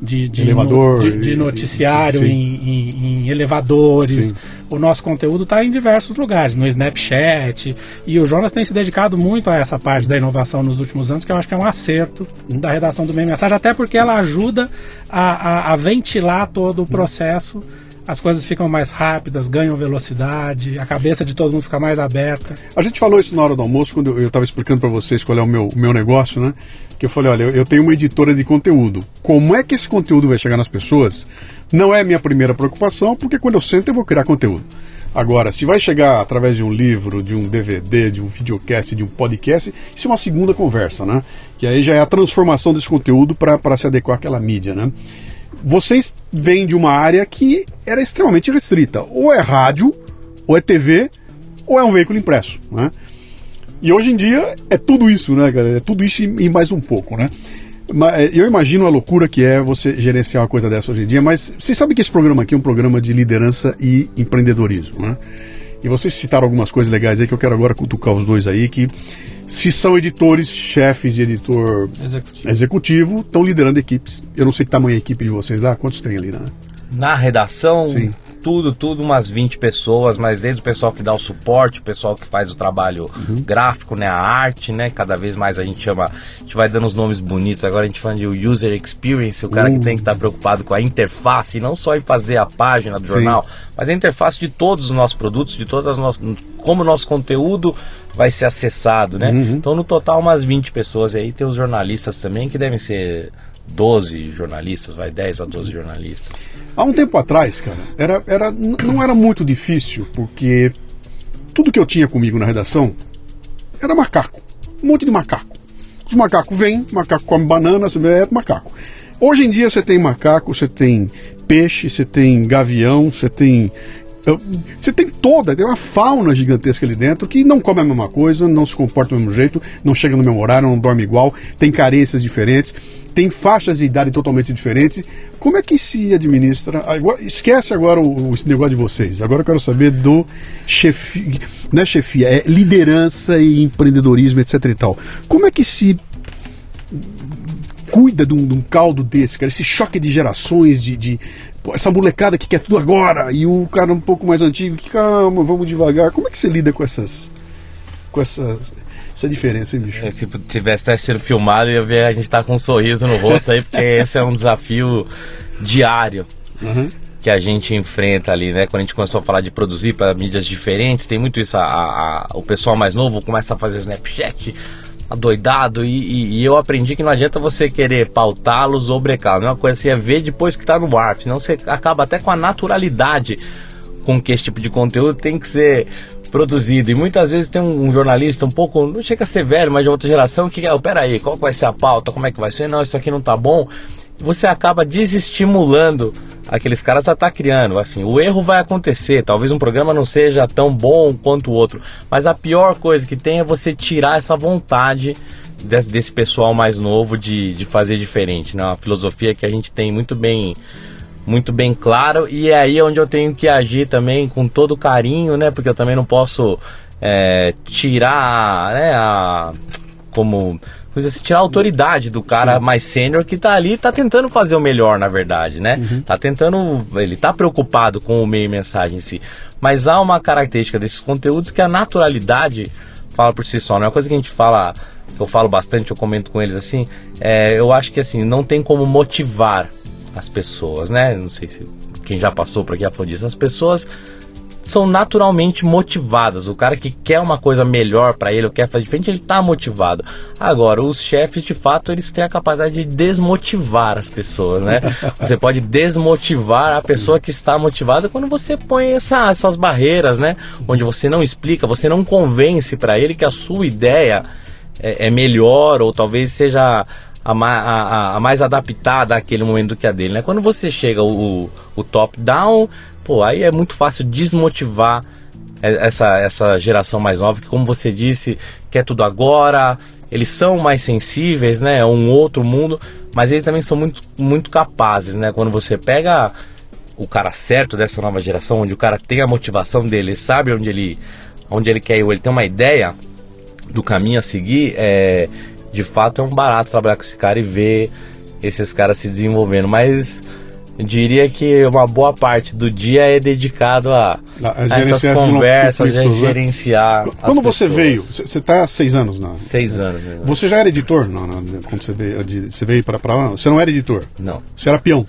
de, de Elevador, no- de- de noticiário em, em- em elevadores. Sim. O nosso conteúdo está em diversos lugares, no Snapchat. E o Jonas tem se dedicado muito a essa parte da inovação nos últimos anos, que eu acho que é um acerto da redação do Meio Mensagem, até porque ela ajuda a, a- a ventilar todo o processo. As coisas ficam mais rápidas, ganham velocidade, a cabeça de todo mundo fica mais aberta. A gente falou isso na hora do almoço, quando eu estava explicando para vocês qual é o meu, o meu negócio, né? Que eu falei, olha, eu, tenho uma editora de conteúdo. Como é que esse conteúdo vai chegar nas pessoas? Não é minha primeira preocupação, porque quando eu sento eu vou criar conteúdo. Agora, se vai chegar através de um livro, de um DVD, de um videocast, de um podcast, isso é uma segunda conversa, né? Que aí já é a transformação desse conteúdo para se adequar àquela mídia, né? Vocês vêm de uma área que era extremamente restrita. Ou é rádio, ou é TV, ou é um veículo impresso, né? E hoje em dia é tudo isso, né, cara? É tudo isso e mais um pouco, né? Mas, Eu imagino a loucura que é você gerenciar uma coisa dessa hoje em dia, mas vocês sabem que esse programa aqui é um programa de liderança e empreendedorismo, né? E vocês citaram algumas coisas legais aí que eu quero agora cutucar os dois aí, que se são editores, chefes de editor Executivo. executivo, estão liderando equipes. Eu não sei que tamanho é a equipe de vocês lá, quantos tem ali, né? Na redação, Sim. tudo, tudo, umas 20 pessoas, mas desde o pessoal que dá o suporte, o pessoal que faz o trabalho gráfico, né, a arte, né, cada vez mais a gente chama, a gente vai dando os nomes bonitos, agora a gente fala de user experience, o cara que Uh. tem que estar preocupado com a interface, e não só em fazer a página do Sim. jornal, mas a interface de todos os nossos produtos, de todas as nossas, como o nosso conteúdo vai ser acessado, né? Então, no total, umas 20 pessoas e aí, tem os jornalistas também, que devem ser 12 jornalistas, vai 10 a 12 jornalistas. Há um tempo atrás, cara, era, era, não era muito difícil, porque tudo que eu tinha comigo na redação era macaco. Um monte de macaco. Os macacos vêm, macaco come banana, você vê, é macaco. Hoje em dia você tem macaco, você tem peixe, você tem gavião, você tem Você tem toda, tem uma fauna gigantesca ali dentro que não come a mesma coisa, não se comporta do mesmo jeito, não chega no mesmo horário, não dorme igual, tem carências diferentes, tem faixas de idade totalmente diferentes. Como é que se administra? Esquece agora o, esse negócio de vocês. Agora eu quero saber do chefe, não é chefia, é liderança e empreendedorismo, etc e tal. Como é que se cuida de um, de um caldo desse, cara? Esse choque de gerações, de, de pô, essa molecada que quer tudo agora e o cara um pouco mais antigo que calma, vamos devagar. Como é que você lida com essas com essas essa diferença, hein, bicho? É, se tivesse sido filmado, ia ver a gente tá com um sorriso no rosto aí, porque esse é um desafio diário. Uhum. Que a gente enfrenta ali, né? Quando a gente começou a falar de produzir para mídias diferentes, tem muito isso. A, a, o pessoal mais novo começa a fazer o Snapchat, adoidado e, e, e, eu aprendi que não adianta você querer pautá-los ou brecá-los. É uma coisa que você ia ver depois que está no ar, senão você acaba até com a naturalidade com que esse tipo de conteúdo tem que ser produzido. E muitas vezes tem um, jornalista um pouco, não chega a ser velho, mas de outra geração, que, oh, peraí, qual vai ser a pauta, como é que vai ser? Não, isso aqui não tá bom. Você acaba desestimulando aqueles caras a estar tá criando. Assim, o erro vai acontecer. Talvez um programa não seja tão bom quanto o outro, mas a pior coisa que tem é você tirar essa vontade desse, desse pessoal mais novo de, de fazer diferente. Né? Uma filosofia que a gente tem muito bem muito bem claro e é aí onde eu tenho que agir também com todo carinho, né? Porque eu também não posso é, tirar, né? A, como assim, tirar a autoridade do cara Sim. mais sênior que tá ali tá tentando fazer o melhor, na verdade, né? Uhum. Tá tentando, ele tá preocupado com o meio e mensagem em si. Mas há uma característica desses conteúdos que a naturalidade fala por si só, não é uma coisa que a gente fala, que eu falo bastante, eu comento com eles assim, é, eu acho que assim, não tem como motivar as pessoas, né? Não sei se quem já passou por aqui já falou disso, as pessoas são naturalmente motivadas. O cara que quer uma coisa melhor para ele, ou quer fazer diferente, ele tá motivado. Agora, os chefes, de fato, eles têm a capacidade de desmotivar as pessoas, né? Você pode desmotivar a pessoa que está motivada quando você põe essa, essas barreiras, né? Onde você não explica, você não convence para ele que a sua ideia é, é melhor ou talvez seja a, a, a, mais adaptada àquele momento do que a dele, né? Quando você chega o, o top-down, pô, aí é muito fácil desmotivar essa, essa geração mais nova, que como você disse, quer tudo agora, eles são mais sensíveis, né? É um outro mundo, mas eles também são muito, muito capazes, né? Quando você pega o cara certo dessa nova geração, onde o cara tem a motivação dele, sabe onde ele, onde ele quer ir, ele tem uma ideia do caminho a seguir, é, de fato é um barato trabalhar com esse cara e ver esses caras se desenvolvendo. Mas eu diria que uma boa parte do dia é dedicado a, a, a essas conversas, a gerenciar. Quando você pessoas. veio, você está há seis anos na. Seis anos. Né? Você já era editor? Não, não, quando você veio, você veio para lá? Você não era editor? Não. Você era peão?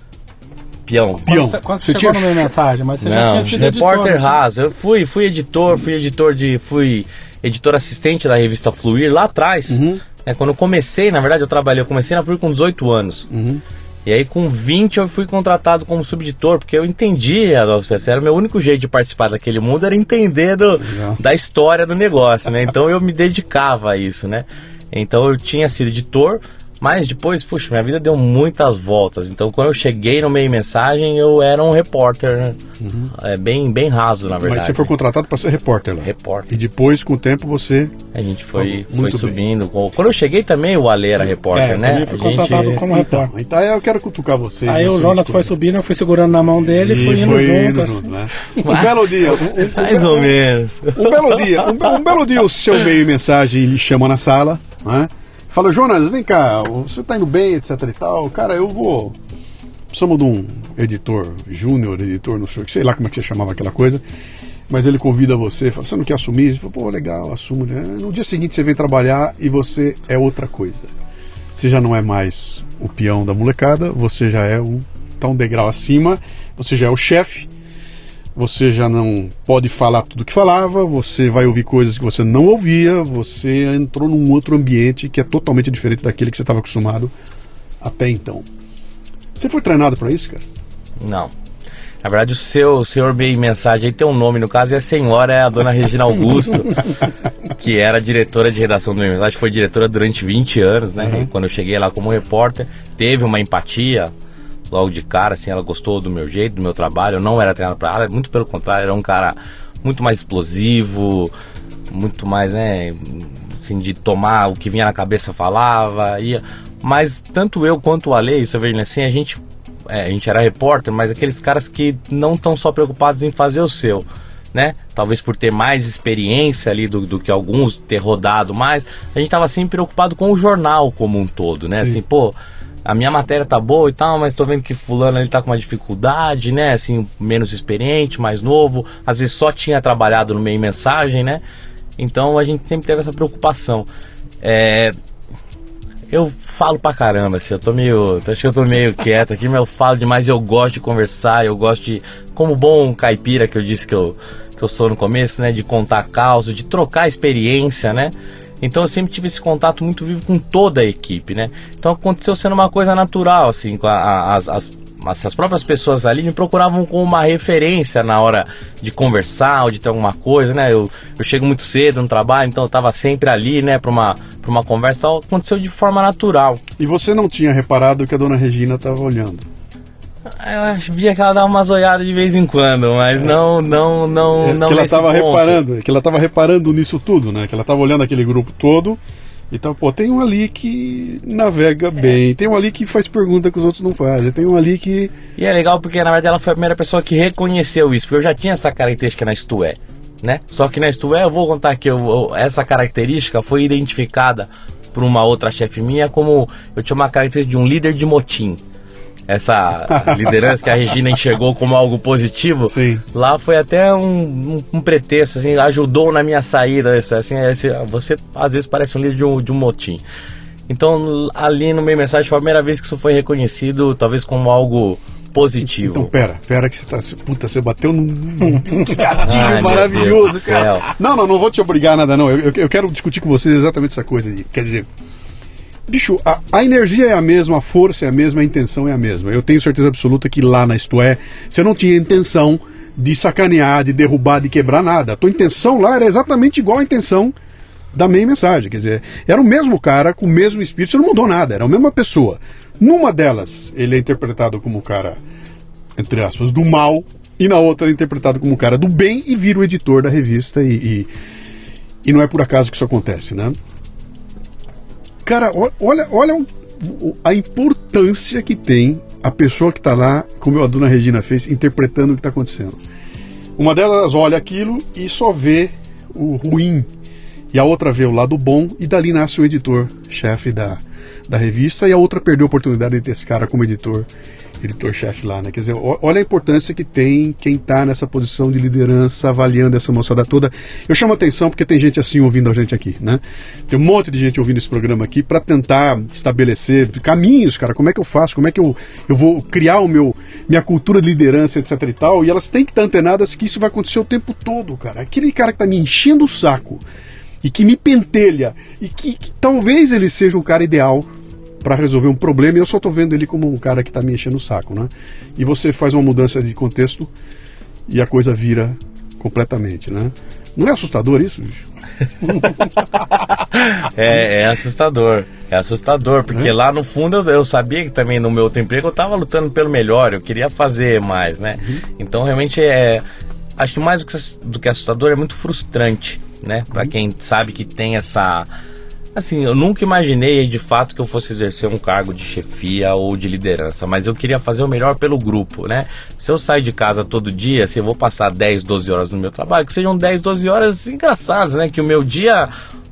Peão. Peão. Quando você, quando você, você chegou tinha... no mensagem, mas você não, já tinha sido repórter editor, raso. Eu fui, fui editor, fui editor de, fui editor assistente da revista Fluir lá atrás. Uhum. É, quando eu comecei, na verdade, eu trabalhei, eu comecei na Fluir com 18 anos. Uhum. E aí com 20 eu fui contratado como subeditor, porque eu entendi, Adolfo era o meu único jeito de participar daquele mundo, era entender do, da história do negócio, né? Então eu me dedicava a isso, né? Então eu tinha sido editor, mas depois, puxa, minha vida deu muitas voltas. Então, quando eu cheguei no meio mensagem, eu era um repórter, né? Uhum. É bem, bem raso, na verdade. Mas você foi contratado para ser repórter lá? Repórter. E depois, com o tempo, você. A gente foi, foi subindo. Bem. Quando eu cheguei também, o Ale era repórter, é, né? Eu fui contratado gente... como repórter. Então, então, eu quero cutucar vocês. Aí o Jonas foi subindo, eu fui segurando na mão dele e fui indo foi junto. Indo assim. junto né? Um belo dia. Um, um, Mais ou menos. Um belo dia. Um, um belo dia, o seu meio mensagem lhe chama na sala, né? Fala, Jonas, vem cá, você tá indo bem, etc e tal. Cara, eu vou. Precisamos de um editor júnior, editor, não sei, sei lá como é que você chamava aquela coisa. Mas ele convida você, fala, você não quer assumir? Fala, pô, legal, assumo. Né? No dia seguinte você vem trabalhar e você é outra coisa. Você já não é mais o peão da molecada, você já é um, tá um degrau acima, você já é o chefe você já não pode falar tudo que falava, você vai ouvir coisas que você não ouvia, você entrou num outro ambiente que é totalmente diferente daquele que você estava acostumado até então. Você foi treinado para isso, cara? Não. Na verdade, o seu senhor bem mensagem aí tem um nome, no caso, e a senhora é a dona Regina Augusto, que era diretora de redação do mensagem, foi diretora durante 20 anos, né? Uhum. quando eu cheguei lá como repórter, teve uma empatia logo de cara, assim, ela gostou do meu jeito, do meu trabalho. Eu não era treinado para ela, muito pelo contrário, era um cara muito mais explosivo, muito mais, né, assim, de tomar o que vinha na cabeça falava, ia. Mas tanto eu quanto o Ale, isso eu vejo assim, a gente, é, a gente era repórter, mas aqueles caras que não estão só preocupados em fazer o seu. Né? Talvez por ter mais experiência ali do, do que alguns, ter rodado mais, a gente estava sempre preocupado com o jornal como um todo, né? Sim. Assim, pô, a minha matéria tá boa e tal, mas tô vendo que fulano ele tá com uma dificuldade, né? Assim, menos experiente, mais novo, às vezes só tinha trabalhado no meio mensagem, né? Então a gente sempre teve essa preocupação. É, eu falo pra caramba, assim, eu tô meio. Acho que eu tô meio quieto aqui, mas eu falo demais, eu gosto de conversar, eu gosto de. Como bom caipira que eu disse que eu, que eu sou no começo, né? De contar causa, de trocar experiência, né? Então eu sempre tive esse contato muito vivo com toda a equipe, né? Então aconteceu sendo uma coisa natural, assim, com a, a, as, as, as próprias pessoas ali me procuravam como uma referência na hora de conversar ou de ter alguma coisa, né? Eu, eu chego muito cedo no trabalho, então eu estava sempre ali, né, para uma, pra uma conversa. Então, aconteceu de forma natural. E você não tinha reparado que a dona Regina estava olhando? Eu via que ela dava umas olhadas de vez em quando, mas não, não, não, é, não. Que ela estava reparando, que ela estava reparando nisso tudo, né? Que ela estava olhando aquele grupo todo. Então, pô, tem um ali que navega é. bem, tem um ali que faz pergunta que os outros não fazem, tem um ali que. E é legal porque na verdade ela foi a primeira pessoa que reconheceu isso, porque eu já tinha essa característica na Isto é, né? Só que na Isto é eu vou contar que eu, eu, essa característica foi identificada por uma outra chefe minha como eu tinha uma característica de um líder de motim essa liderança que a Regina enxergou como algo positivo, Sim. lá foi até um, um, um, pretexto, assim, ajudou na minha saída. Isso, assim, esse, você às vezes parece um líder de um, de um motim. Então, ali no meio mensagem foi a primeira vez que isso foi reconhecido, talvez como algo positivo. Então, pera, pera que você tá. Puta, você bateu num, num gatinho Ai, maravilhoso, cara. Não, não, não vou te obrigar a nada, não. Eu, eu, eu, quero discutir com vocês exatamente essa coisa aí. Quer dizer, Bicho, a, a, energia é a mesma, a força é a mesma, a intenção é a mesma. Eu tenho certeza absoluta que lá na Isto É, você não tinha intenção de sacanear, de derrubar, de quebrar nada. A tua intenção lá era exatamente igual à intenção da meia mensagem. Quer dizer, era o mesmo cara com o mesmo espírito, você não mudou nada, era a mesma pessoa. Numa delas, ele é interpretado como o cara, entre aspas, do mal, e na outra é interpretado como o cara do bem e vira o editor da revista. E, e, e não é por acaso que isso acontece, né? Cara, olha, olha a importância que tem a pessoa que está lá, como a dona Regina fez, interpretando o que está acontecendo. Uma delas olha aquilo e só vê o ruim, e a outra vê o lado bom, e dali nasce o editor-chefe da, da revista, e a outra perdeu a oportunidade de ter esse cara como editor editor-chefe lá, né? Quer dizer, olha a importância que tem quem está nessa posição de liderança, avaliando essa moçada toda. Eu chamo atenção porque tem gente assim ouvindo a gente aqui, né? Tem um monte de gente ouvindo esse programa aqui para tentar estabelecer caminhos, cara. Como é que eu faço? Como é que eu, eu vou criar o meu minha cultura de liderança, etc e tal? E elas têm que estar antenadas que isso vai acontecer o tempo todo, cara. Aquele cara que está me enchendo o saco e que me pentelha e que, que talvez ele seja o cara ideal para resolver um problema e eu só estou vendo ele como um cara que está me enchendo o saco, né? E você faz uma mudança de contexto e a coisa vira completamente, né? Não é assustador isso, bicho? é, é, assustador. É assustador, porque é? lá no fundo eu, eu, sabia que também no meu outro emprego eu estava lutando pelo melhor, eu queria fazer mais, né? Uhum. Então realmente é. Acho que mais do que, do que assustador é muito frustrante, né? Para uhum. quem sabe que tem essa Assim, eu nunca imaginei de fato que eu fosse exercer um cargo de chefia ou de liderança, mas eu queria fazer o melhor pelo grupo, né? Se eu sair de casa todo dia, se eu vou passar 10, 12 horas no meu trabalho, que sejam 10, 12 horas engraçadas, né? Que o meu dia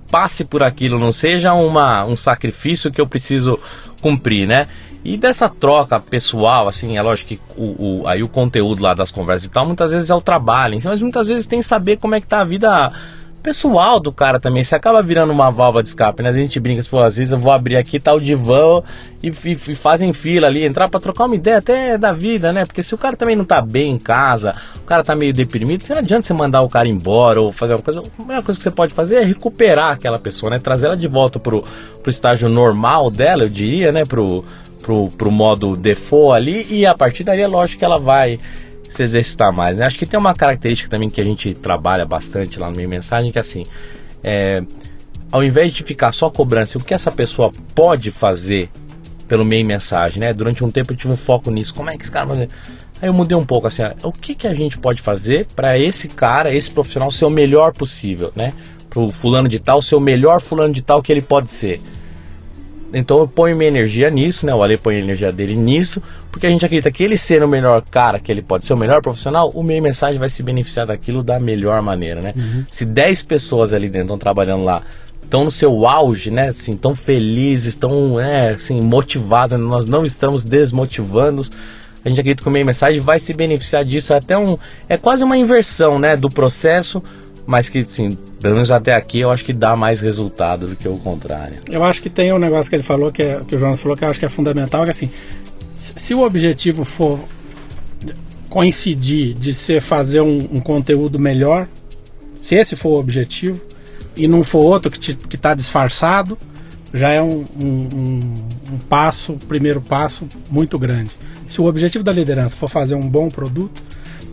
passe por aquilo, não seja uma, um sacrifício que eu preciso cumprir, né? E dessa troca pessoal, assim, é lógico que o, o, aí o conteúdo lá das conversas e tal, muitas vezes é o trabalho, mas muitas vezes tem que saber como é que tá a vida pessoal do cara também. Você acaba virando uma válvula de escape, né? A gente brinca, pô, às vezes eu vou abrir aqui, tá divã e, e, e fazem fila ali, entrar para trocar uma ideia até da vida, né? Porque se o cara também não tá bem em casa, o cara tá meio deprimido, você não adianta você mandar o cara embora ou fazer uma coisa. A melhor coisa que você pode fazer é recuperar aquela pessoa, né? Trazer ela de volta pro, pro estágio normal dela, eu diria, né? Pro, pro, pro modo default ali e a partir daí é lógico que ela vai se exercitar mais. Né? Acho que tem uma característica também que a gente trabalha bastante lá no meio mensagem, que é assim, é, ao invés de ficar só cobrando assim, o que essa pessoa pode fazer pelo meio mensagem, né? Durante um tempo eu tive um foco nisso. Como é que esse cara vai Aí eu mudei um pouco assim, o que, que a gente pode fazer para esse cara, esse profissional ser o melhor possível, né? Pro fulano de tal ser o melhor fulano de tal que ele pode ser. Então eu ponho minha energia nisso, né? O Ale põe a energia dele nisso, porque a gente acredita que ele sendo o melhor cara, que ele pode ser o melhor profissional, o meio mensagem vai se beneficiar daquilo da melhor maneira, né? Uhum. Se 10 pessoas ali dentro estão trabalhando lá, estão no seu auge, né? Assim, tão felizes, tão é, assim, motivados, nós não estamos desmotivando a gente acredita que o meio mensagem vai se beneficiar disso. É até um, é quase uma inversão né, do processo, mas que, sim, pelo menos até aqui, eu acho que dá mais resultado do que o contrário. Eu acho que tem um negócio que ele falou, que, é, que o Jonas falou, que eu acho que é fundamental, que assim, se o objetivo for coincidir de ser fazer um, um conteúdo melhor, se esse for o objetivo, e não for outro que está disfarçado, já é um, um, um passo, primeiro passo muito grande se o objetivo da liderança for fazer um bom produto,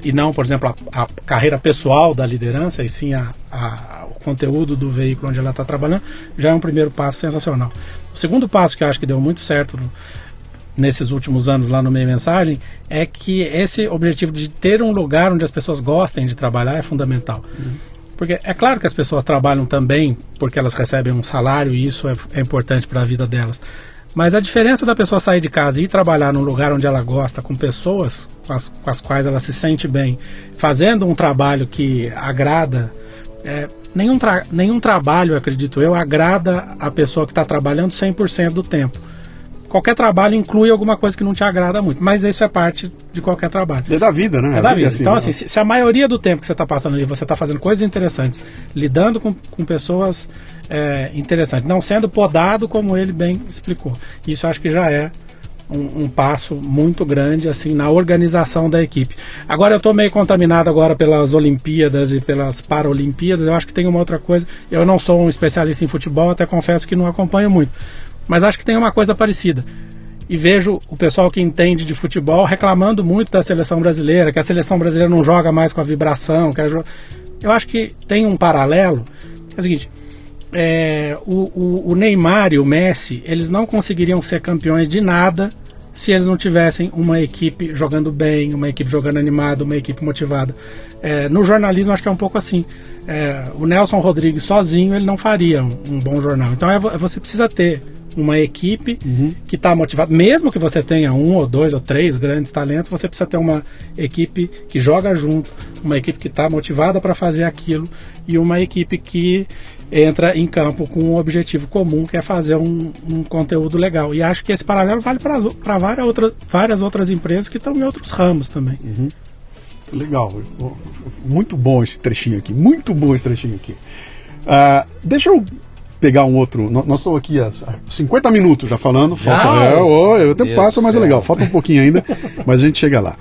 e não, por exemplo, a, a carreira pessoal da liderança, e sim a, a, o conteúdo do veículo onde ela está trabalhando, já é um primeiro passo sensacional. O segundo passo que eu acho que deu muito certo nesses últimos anos lá no Meio Mensagem é que esse objetivo de ter um lugar onde as pessoas gostem de trabalhar é fundamental. Uhum. Porque é claro que as pessoas trabalham também porque elas recebem um salário e isso é, é importante para a vida delas. Mas a diferença da pessoa sair de casa e ir trabalhar num lugar onde ela gosta, com pessoas com as, com as quais ela se sente bem, fazendo um trabalho que agrada, é, nenhum, tra nenhum trabalho, acredito eu, agrada a pessoa que está trabalhando 100% do tempo qualquer trabalho inclui alguma coisa que não te agrada muito, mas isso é parte de qualquer trabalho. É da vida, né? É da vida. É assim, então, né? assim, se, se, a maioria do tempo que você está passando ali, você está fazendo coisas interessantes, lidando com, com pessoas é, interessantes, não sendo podado como ele bem explicou. Isso acho que já é um, um, passo muito grande assim na organização da equipe. Agora eu estou meio contaminado agora pelas Olimpíadas e pelas Paralimpíadas. Eu acho que tem uma outra coisa. Eu não sou um especialista em futebol, até confesso que não acompanho muito. Mas acho que tem uma coisa parecida. E vejo o pessoal que entende de futebol reclamando muito da seleção brasileira, que a seleção brasileira não joga mais com a vibração. Que a... Eu acho que tem um paralelo. É o seguinte: é, o, o, o Neymar e o Messi, eles não conseguiriam ser campeões de nada se eles não tivessem uma equipe jogando bem, uma equipe jogando animada, uma equipe motivada. É, no jornalismo acho que é um pouco assim. É, o Nelson Rodrigues sozinho ele não faria um, um bom jornal. Então é, você precisa ter uma equipe uhum. que está motivada. Mesmo que você tenha um ou dois ou três grandes talentos, você precisa ter uma equipe que joga junto, uma equipe que está motivada para fazer aquilo e uma equipe que entra em campo com um objetivo comum, que é fazer um, um conteúdo legal. E acho que esse paralelo vale para várias, outras, várias outras empresas que estão em outros ramos também. Uhum. Legal, muito bom esse trechinho aqui, muito bom esse trechinho aqui. Uh, deixa eu pegar um outro. Nós estamos aqui há 50 minutos já falando. Falta, é, oh, o tempo passa, mas é legal. Falta um pouquinho ainda, mas a gente chega lá.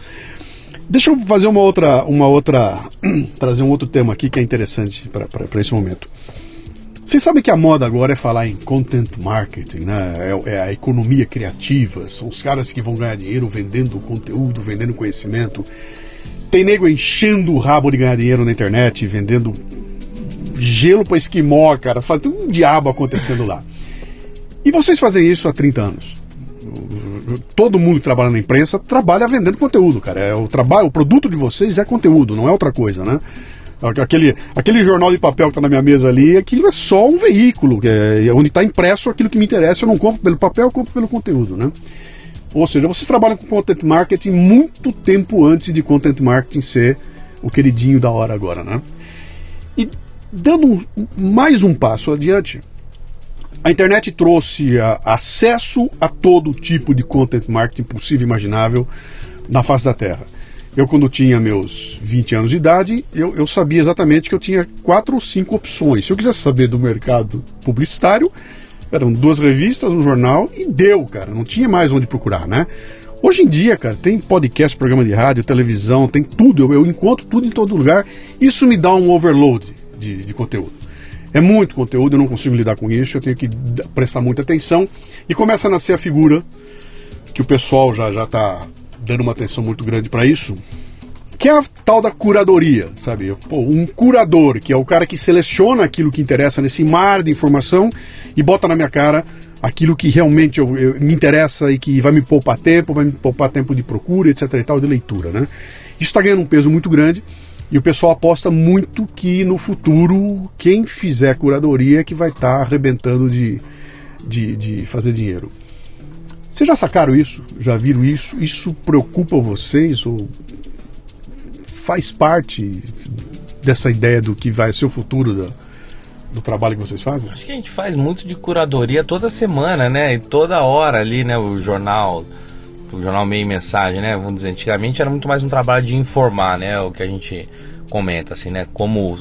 Deixa eu fazer uma outra, uma outra, trazer um outro tema aqui que é interessante para esse momento. Vocês sabem que a moda agora é falar em content marketing, né? É, é, a economia criativa, são os caras que vão ganhar dinheiro vendendo conteúdo, vendendo conhecimento. Tem nego enchendo o rabo de ganhar dinheiro na internet, vendendo gelo para esquimó, cara. Tem um diabo acontecendo lá. E vocês fazem isso há 30 anos. Todo mundo que trabalha na imprensa trabalha vendendo conteúdo, cara. É o trabalho, o produto de vocês é conteúdo, não é outra coisa, né? Aquele, aquele jornal de papel que está na minha mesa ali, aquilo é só um veículo, é, onde está impresso aquilo que me interessa. Eu não compro pelo papel, eu compro pelo conteúdo, né? Ou seja, vocês trabalham com content marketing muito tempo antes de content marketing ser o queridinho da hora agora, né? E Dando mais um passo adiante, a internet trouxe a, acesso a todo tipo de content marketing possível e imaginável na face da Terra. Eu, quando tinha meus 20 anos de idade, eu, eu, sabia exatamente que eu tinha quatro ou cinco opções. Se eu quisesse saber do mercado publicitário, eram duas revistas, um jornal e deu, cara. Não tinha mais onde procurar, né? Hoje em dia, cara, tem podcast, programa de rádio, televisão, tem tudo. Eu, eu encontro tudo em todo lugar. Isso me dá um overload de, de conteúdo. É muito conteúdo, eu não consigo lidar com isso, eu tenho que prestar muita atenção. E começa a nascer a figura que o pessoal já já está dando uma atenção muito grande para isso, que é a tal da curadoria, sabe? Pô, um curador, que é o cara que seleciona aquilo que interessa nesse mar de informação e bota na minha cara aquilo que realmente eu, eu, me interessa e que vai me poupar tempo, vai me poupar tempo de procura, etc. e tal, de leitura, né? Isso está ganhando um peso muito grande e o pessoal aposta muito que no futuro quem fizer curadoria é que vai estar tá arrebentando de, de, de fazer dinheiro. Vocês já sacaram isso? Já viram isso? Isso preocupa vocês ou faz parte dessa ideia do que vai ser o futuro da, do trabalho que vocês fazem? Acho que a gente faz muito de curadoria toda semana, né? E toda hora ali, né? O jornal, o jornal meio mensagem, né? Vamos dizer, antigamente era muito mais um trabalho de informar, né? O que a gente comenta, assim, né? Como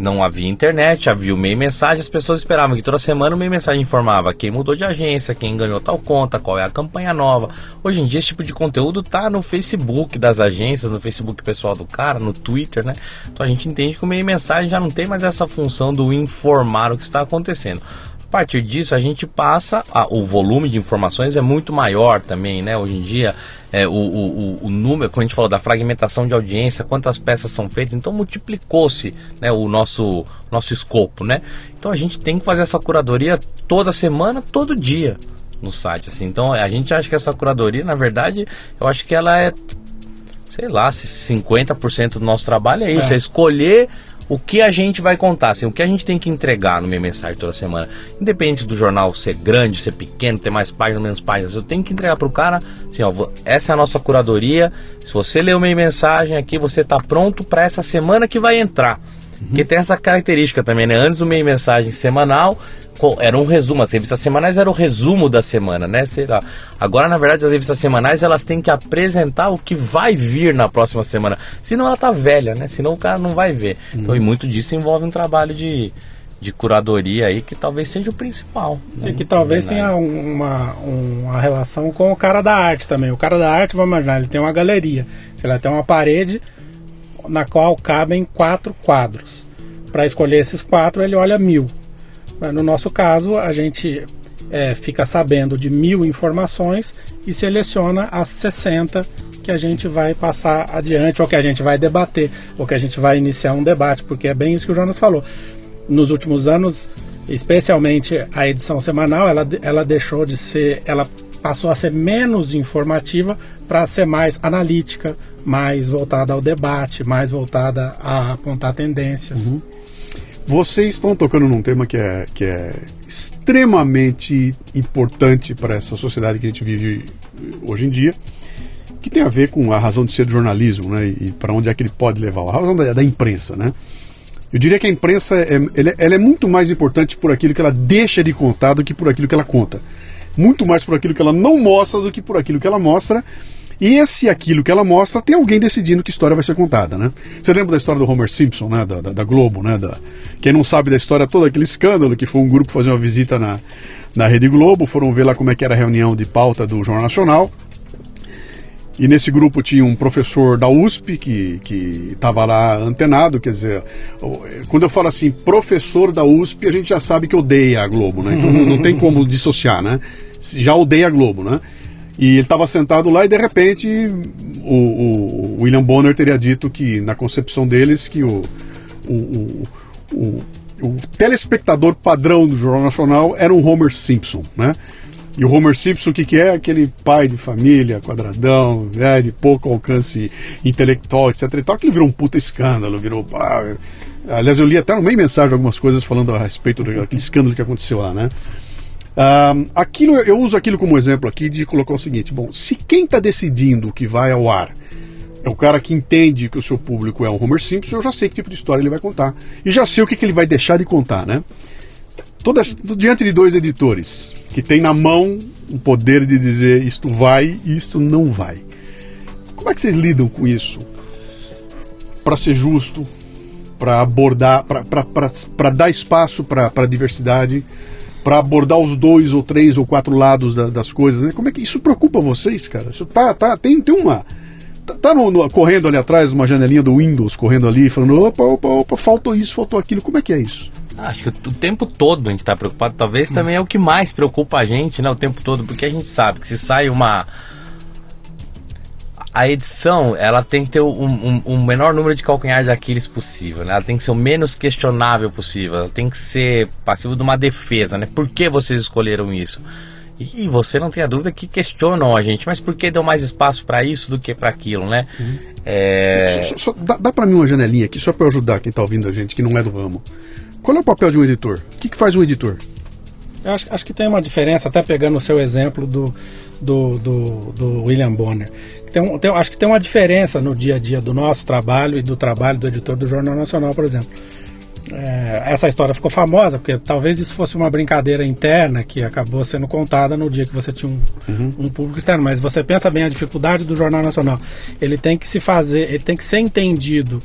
não havia internet, havia o meio mensagem, as pessoas esperavam que toda semana o meio mensagem informava quem mudou de agência, quem ganhou tal conta, qual é a campanha nova. Hoje em dia esse tipo de conteúdo tá no Facebook das agências, no Facebook pessoal do cara, no Twitter, né? Então a gente entende que o meio mensagem já não tem mais essa função do informar o que está acontecendo. A partir disso, a gente passa, a, o volume de informações é muito maior também, né? Hoje em dia, é, o, o, o, número, como a gente falou, da fragmentação de audiência, quantas peças são feitas, então multiplicou-se né, o nosso, nosso escopo, né? Então a gente tem que fazer essa curadoria toda semana, todo dia no site, assim. Então a gente acha que essa curadoria, na verdade, eu acho que ela é sei lá, 50% do nosso trabalho é isso, é, é escolher o que a gente vai contar, assim, o que a gente tem que entregar no minha mensagem toda semana. Independente do jornal ser grande, ser pequeno, ter mais páginas, menos páginas, eu tenho que entregar para o cara, assim, ó, essa é a nossa curadoria. Se você ler o minha mensagem aqui, você está pronto para essa semana que vai entrar. Uhum. Porque tem essa característica também, né? Antes o meio mensagem semanal era um resumo, as revistas semanais eram o resumo da semana, né? Sei lá. Agora, na verdade, as revistas semanais elas têm que apresentar o que vai vir na próxima semana. Senão ela tá velha, né? Senão o cara não vai ver. Uhum. Então, e muito disso envolve um trabalho de, de curadoria aí que talvez seja o principal. Né? E que talvez tenha uma, uma relação com o cara da arte também. O cara da arte, vamos imaginar, ele tem uma galeria. Sei lá, tem uma parede na qual cabem quatro quadros. Para escolher esses quatro, ele olha mil. No nosso caso, a gente é, fica sabendo de mil informações e seleciona as 60 que a gente vai passar adiante, ou que a gente vai debater, ou que a gente vai iniciar um debate, porque é bem isso que o Jonas falou. Nos últimos anos, especialmente a edição semanal, ela, ela deixou de ser, ela passou a ser menos informativa para ser mais analítica, mais voltada ao debate, mais voltada a apontar tendências. Uhum. Vocês estão tocando num tema que é, que é extremamente importante para essa sociedade que a gente vive hoje em dia, que tem a ver com a razão de ser do jornalismo, né? E para onde é que ele pode levar, a razão da, da imprensa, né? Eu diria que a imprensa é, ela, ela é muito mais importante por aquilo que ela deixa de contar do que por aquilo que ela conta. Muito mais por aquilo que ela não mostra do que por aquilo que ela mostra. E esse aquilo que ela mostra tem alguém decidindo que história vai ser contada, né? Você lembra da história do Homer Simpson, né? Da, da, da Globo, né? Da, quem não sabe da história, todo aquele escândalo que foi um grupo fazer uma visita na, na Rede Globo, foram ver lá como é que era a reunião de pauta do Jornal Nacional. E nesse grupo tinha um professor da USP que estava lá antenado, quer dizer, quando eu falo assim, professor da USP, a gente já sabe que odeia a Globo, né? Então não, tem como dissociar, né? Já odeia a Globo, né? E ele estava sentado lá e de repente o, o, William Bonner teria dito que, na concepção deles, que o, o, o, o telespectador padrão do Jornal Nacional era um Homer Simpson, né? E o Homer Simpson, o que, que é? Aquele pai de família, quadradão, né, de pouco alcance intelectual, etc. E tal, que ele virou um puta escândalo, virou. Ah, aliás, eu li até no meio mensagem algumas coisas falando a respeito daquele escândalo que aconteceu lá, né? Aquilo, eu uso aquilo como exemplo aqui de colocar o seguinte: bom, se quem está decidindo o que vai ao ar é o cara que entende que o seu público é o Homer Simpson, eu já sei que tipo de história ele vai contar. E já sei o que, que ele vai deixar de contar, né? Toda, diante de dois editores que tem na mão o poder de dizer isto vai e isto não vai. Como é que vocês lidam com isso? Para ser justo, para abordar, para dar espaço para a diversidade para abordar os dois ou três ou quatro lados da, das coisas, né? Como é que isso preocupa vocês, cara? Isso tá, tá, tem, tem uma tá, tá no, no, correndo ali atrás uma janelinha do Windows correndo ali falando opa opa opa faltou isso faltou aquilo como é que é isso? Acho que o tempo todo a gente está preocupado. Talvez hum. também é o que mais preocupa a gente, né? O tempo todo, porque a gente sabe que se sai uma a edição ela tem que ter um, um, um, menor número de calcanhares de Aquiles possível, né? Ela tem que ser o menos questionável possível. Ela tem que ser passivo de uma defesa, né? Por que vocês escolheram isso? E você não tem a dúvida que questionam a gente, mas por que deu mais espaço para isso do que para aquilo, né? Uhum. É... Só, só, dá, dá para mim uma janelinha aqui, só para ajudar quem está ouvindo a gente, que não é do ramo. Qual é o papel de um editor? O que, que faz um editor? Eu acho, acho que tem uma diferença, até pegando o seu exemplo do, do, do, do William Bonner. Tem, tem, acho que tem uma diferença no dia a dia do nosso trabalho e do trabalho do editor do Jornal Nacional, por exemplo. É, essa história ficou famosa porque talvez isso fosse uma brincadeira interna que acabou sendo contada no dia que você tinha um, uhum. um, público externo. Mas você pensa bem a dificuldade do Jornal Nacional. Ele tem que se fazer, ele tem que ser entendido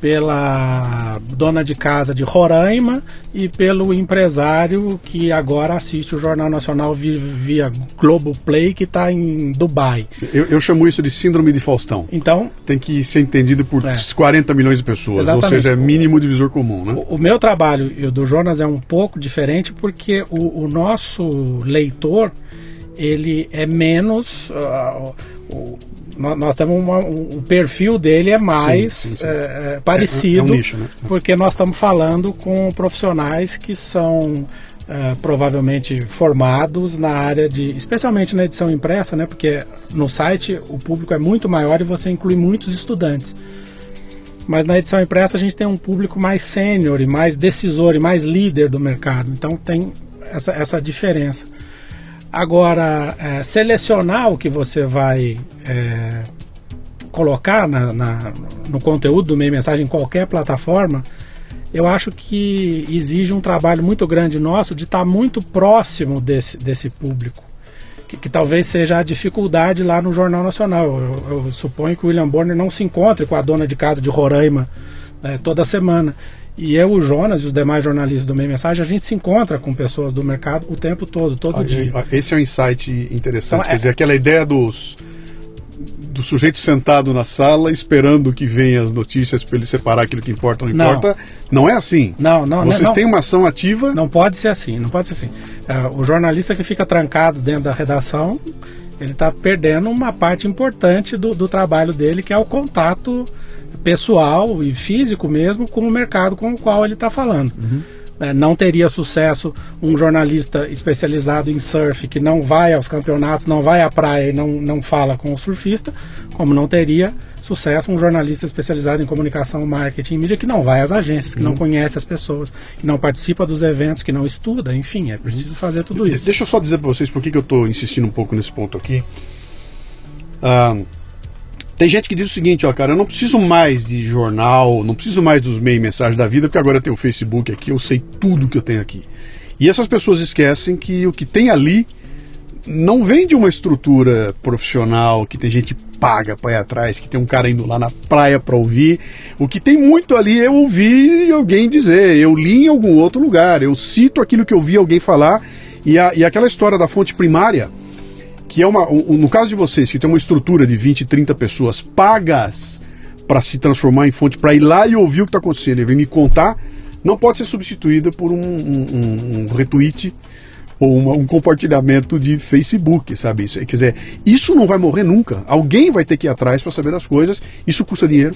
pela dona de casa de Roraima e pelo empresário que agora assiste o Jornal Nacional via, Globoplay, que está em Dubai. Eu, eu, chamo isso de síndrome de Faustão. Então. Tem que ser entendido por é. 40 milhões de pessoas, Exatamente. ou seja, é mínimo divisor comum. Né? O, o, meu trabalho e o do Jonas é um pouco diferente porque o, o nosso leitor ele é menos. Uh, uh, nós, temos uma, um, o perfil dele é mais sim, sim, sim. É, é, parecido, é, é um nicho, né? porque nós estamos falando com profissionais que são é, provavelmente formados na área de, especialmente na edição impressa, né? Porque no site o público é muito maior e você inclui muitos estudantes. Mas na edição impressa a gente tem um público mais sênior e mais decisor e mais líder do mercado. Então tem essa, essa diferença. Agora, é, selecionar o que você vai é, colocar na, na, no conteúdo do meio mensagem em qualquer plataforma, eu acho que exige um trabalho muito grande nosso de estar muito próximo desse, desse público. Que, que talvez seja a dificuldade lá no Jornal Nacional. Eu, eu, suponho que o William Bonner não se encontre com a dona de casa de Roraima é, toda semana. E eu, o Jonas e os demais jornalistas do Meio Mensagem, a gente se encontra com pessoas do mercado o tempo todo, todo dia. Esse é um insight interessante. Então, Quer é... dizer, aquela ideia dos do sujeito sentado na sala esperando que venham as notícias para ele separar aquilo que importa ou não, não, importa. Não é assim. Não, não. Vocês não, têm uma ação ativa. Não pode ser assim. Não pode ser assim. É, o jornalista que fica trancado dentro da redação, ele está perdendo uma parte importante do, do trabalho dele, que é o contato pessoal e físico mesmo com o mercado com o qual ele está falando. Uhum. É, não teria sucesso um jornalista especializado em surf que não vai aos campeonatos, não vai à praia e não, não fala com o surfista, como não teria sucesso um jornalista especializado em comunicação, marketing e mídia que não vai às agências, que uhum. não conhece as pessoas, que não participa dos eventos, que não estuda, enfim, é preciso fazer tudo isso. Deixa eu só dizer para vocês por que, que eu estou insistindo um pouco nesse ponto aqui. Ah, tem gente que diz o seguinte, ó, cara, eu não preciso mais de jornal, não preciso mais dos meios mensagens da vida, porque agora eu tenho o Facebook aqui, eu sei tudo que eu tenho aqui. E essas pessoas esquecem que o que tem ali não vem de uma estrutura profissional, que tem gente paga para ir atrás, que tem um cara indo lá na praia para ouvir. O que tem muito ali eu ouvi alguém dizer, eu li em algum outro lugar, eu cito aquilo que eu vi alguém falar. E, a, e aquela história da fonte primária, que é uma. No caso de vocês, que tem uma estrutura de 20, 30 pessoas pagas para se transformar em fonte, para ir lá e ouvir o que está acontecendo e vir me contar, não pode ser substituída por um, um, um retweet ou uma, um compartilhamento de Facebook, sabe? Isso, quer dizer, isso não vai morrer nunca. Alguém vai ter que ir atrás para saber das coisas. Isso custa dinheiro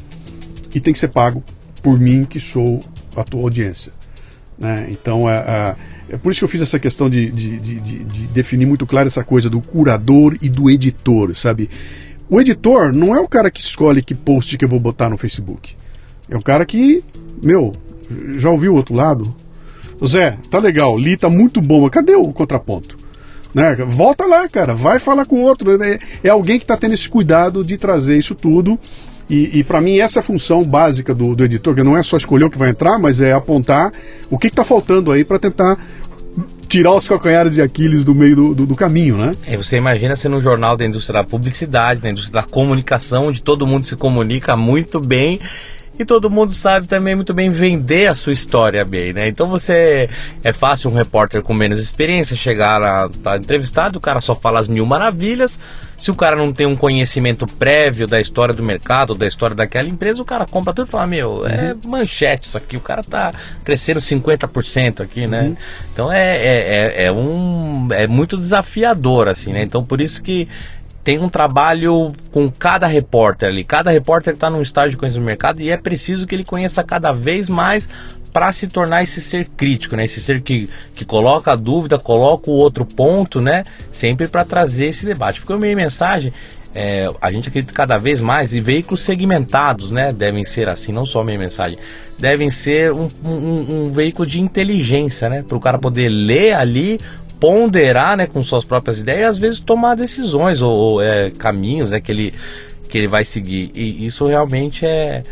e tem que ser pago por mim, que sou a tua audiência. Né? Então, é, é, é, por isso que eu fiz essa questão de, de, de, de, definir muito claro essa coisa do curador e do editor, sabe? O editor não é o cara que escolhe que post que eu vou botar no Facebook. É o cara que, meu, já ouviu o outro lado? Zé, tá legal, li, tá muito bom, cadê o contraponto? Né? Volta lá, cara, vai falar com outro. É, é alguém que está tendo esse cuidado de trazer isso tudo e, e para mim essa é a função básica do, do, editor, que não é só escolher o que vai entrar, mas é apontar o que está faltando aí para tentar tirar os calcanhares de Aquiles do meio do, do, do caminho, né? É, você imagina ser um jornal da indústria da publicidade, da indústria da comunicação, onde todo mundo se comunica muito bem e todo mundo sabe também muito bem vender a sua história bem, né? Então você é fácil um repórter com menos experiência chegar lá para entrevistado, o cara só fala as mil maravilhas. Se o cara não tem um conhecimento prévio da história do mercado, da história daquela empresa, o cara compra tudo e fala: Meu, é uhum. manchete isso aqui, o cara tá crescendo 50% aqui, né? Uhum. Então é, é, é, é, um, é muito desafiador, assim, né? Então por isso que tem um trabalho com cada repórter ali. Cada repórter está num estágio de conhecimento do mercado e é preciso que ele conheça cada vez mais para se tornar esse ser crítico, né? Esse ser que, que coloca a dúvida, coloca o outro ponto, né? Sempre para trazer esse debate. Porque o meio mensagem, é, a gente acredita cada vez mais, e veículos segmentados, né? Devem ser assim, não só meio mensagem. Devem ser um, um, um veículo de inteligência, né? Para o cara poder ler ali, ponderar né, com suas próprias ideias e às vezes tomar decisões ou, ou é, caminhos né, que ele que ele vai seguir. E isso realmente é,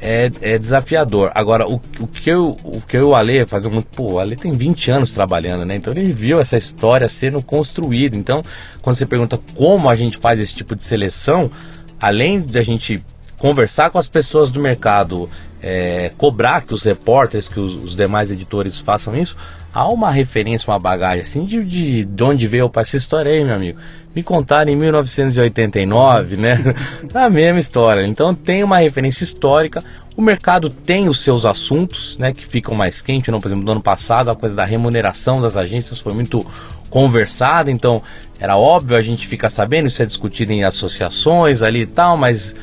é, é desafiador. Agora, o, o, que eu, o que eu e o Ale fazer muito. Pô, o Ale tem 20 anos trabalhando, né? Então ele viu essa história sendo construída. Então, quando você pergunta como a gente faz esse tipo de seleção, além de a gente conversar com as pessoas do mercado, é, cobrar que os repórteres, que os, os demais editores façam isso, há uma referência, uma bagagem assim de, de, de onde veio essa história aí, meu amigo. Me contaram em 1989, né? a mesma história. Então tem uma referência histórica. O mercado tem os seus assuntos, né, que ficam mais quentes. Não, por exemplo, no ano passado a coisa da remuneração das agências foi muito conversada, então era óbvio a gente ficar sabendo, isso é discutido em associações ali e tal, mas